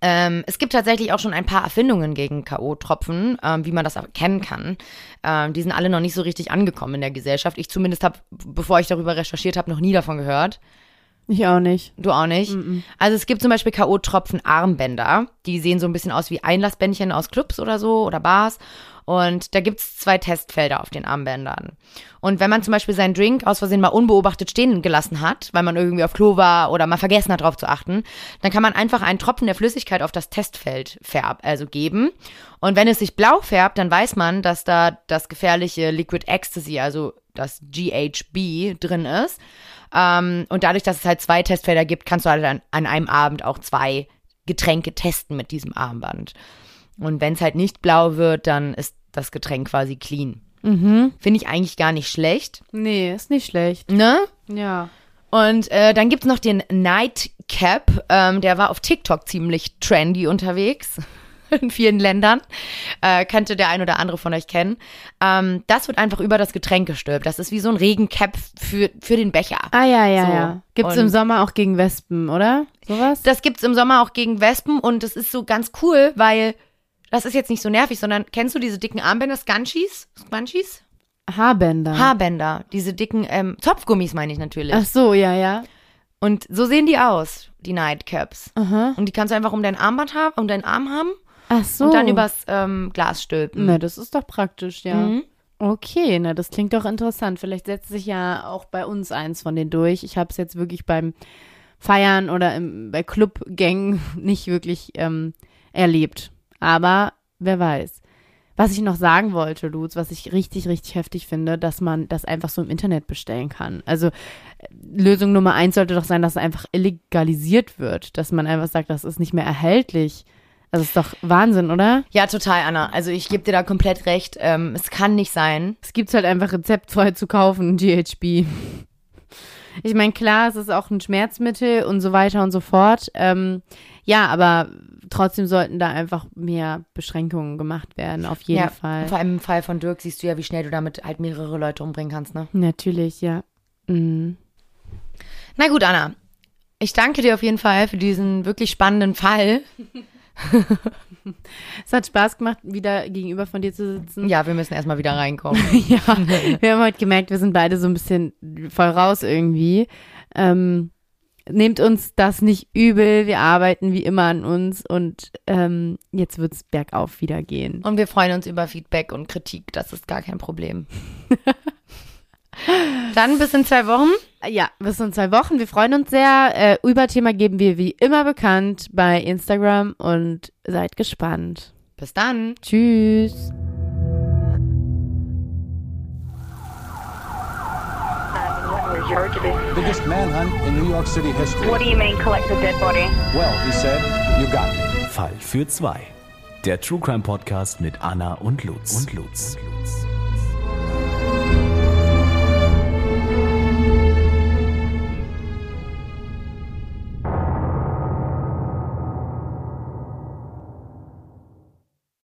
Ähm, es gibt tatsächlich auch schon ein paar Erfindungen gegen K.O.-Tropfen, ähm, wie man das erkennen kann. Ähm, die sind alle noch nicht so richtig angekommen in der Gesellschaft. Ich zumindest habe, bevor ich darüber recherchiert habe, noch nie davon gehört. Ich auch nicht. Du auch nicht? Also es gibt zum Beispiel K.O.-Tropfen-Armbänder. Die sehen so ein bisschen aus wie Einlassbändchen aus Clubs oder so oder Bars. Und da gibt's zwei Testfelder auf den Armbändern. Und wenn man zum Beispiel seinen Drink aus Versehen mal unbeobachtet stehen gelassen hat, weil man irgendwie auf Klo war oder mal vergessen hat, darauf zu achten, dann kann man einfach einen Tropfen der Flüssigkeit auf das Testfeld färb, also geben. Und wenn es sich blau färbt, dann weiß man, dass da das gefährliche Liquid Ecstasy, also das GHB drin ist. Ähm, und dadurch, dass es halt zwei Testfelder gibt, kannst du halt an, an einem Abend auch zwei Getränke testen mit diesem Armband. Und wenn es halt nicht blau wird, dann ist das Getränk quasi clean. Mhm. Finde ich eigentlich gar nicht schlecht. Nee, ist nicht schlecht. Ne? Ja. Und äh, dann gibt's noch den Nightcap. Ähm, der war auf TikTok ziemlich trendy unterwegs. In vielen Ländern. Äh, könnte der ein oder andere von euch kennen. Ähm, das wird einfach über das Getränk gestülpt. Das ist wie so ein Regencap für, für den Becher. Ah ja, ja, So, ja. Gibt's und- im Sommer auch gegen Wespen, oder? Sowas? Das gibt's im Sommer auch gegen Wespen und das ist so ganz cool, weil das ist jetzt nicht so nervig, sondern kennst du diese dicken Armbänder, Scunchies? Scunchies? Haarbänder. Haarbänder, diese dicken ähm, Zopfgummis meine ich natürlich. Ach so, ja, ja. Und so sehen die aus, die Nightcaps. Aha. Und die kannst du einfach um deinen Armband haben, um deinen Arm haben Ach so. und dann übers ähm, Glas stülpen. Na, das ist doch praktisch, ja. Mhm. Okay, na, das klingt doch interessant. Vielleicht setzt sich ja auch bei uns eins von denen durch. Ich habe es jetzt wirklich beim Feiern oder im, bei Clubgängen nicht wirklich ähm, erlebt. Aber wer weiß. Was ich noch sagen wollte, Lutz, was ich richtig, richtig heftig finde, dass man das einfach so im Internet bestellen kann. Also äh, Lösung Nummer eins sollte doch sein, dass es einfach illegalisiert wird, dass man einfach sagt, das ist nicht mehr erhältlich. Das ist doch Wahnsinn, oder? Ja, total, Anna. Also ich gebe dir da komplett recht. Ähm, es kann nicht sein. Es gibt's halt einfach rezeptfrei zu kaufen, GHB. Ich meine, klar, es ist auch ein Schmerzmittel und so weiter und so fort. Ähm, ja, aber trotzdem sollten da einfach mehr Beschränkungen gemacht werden, auf jeden ja, Fall. Vor allem im Fall von Dirk siehst du ja, wie schnell du damit halt mehrere Leute umbringen kannst, ne? Natürlich, ja. Mhm. Na gut, Anna. Ich danke dir auf jeden Fall für diesen wirklich spannenden Fall. Es hat Spaß gemacht, wieder gegenüber von dir zu sitzen. Ja, wir müssen erstmal wieder reinkommen. ja, wir haben heute gemerkt, wir sind beide so ein bisschen voll raus irgendwie. Ähm, nehmt uns das nicht übel, wir arbeiten wie immer an uns und ähm, jetzt wird's bergauf wieder gehen. Und wir freuen uns über Feedback und Kritik. Das ist gar kein Problem. Dann bis in zwei Wochen. Ja, bis in zwei Wochen. Wir freuen uns sehr. Äh, Überthema geben wir wie immer bekannt bei Instagram und seid gespannt. Bis dann. Tschüss. Biggest manhunt in New York City history. What do you mean collect the dead body? Well, he said, you got it. Fall für zwei. Der True Crime Podcast mit Anna und Lutz. Und Lutz. Und Lutz.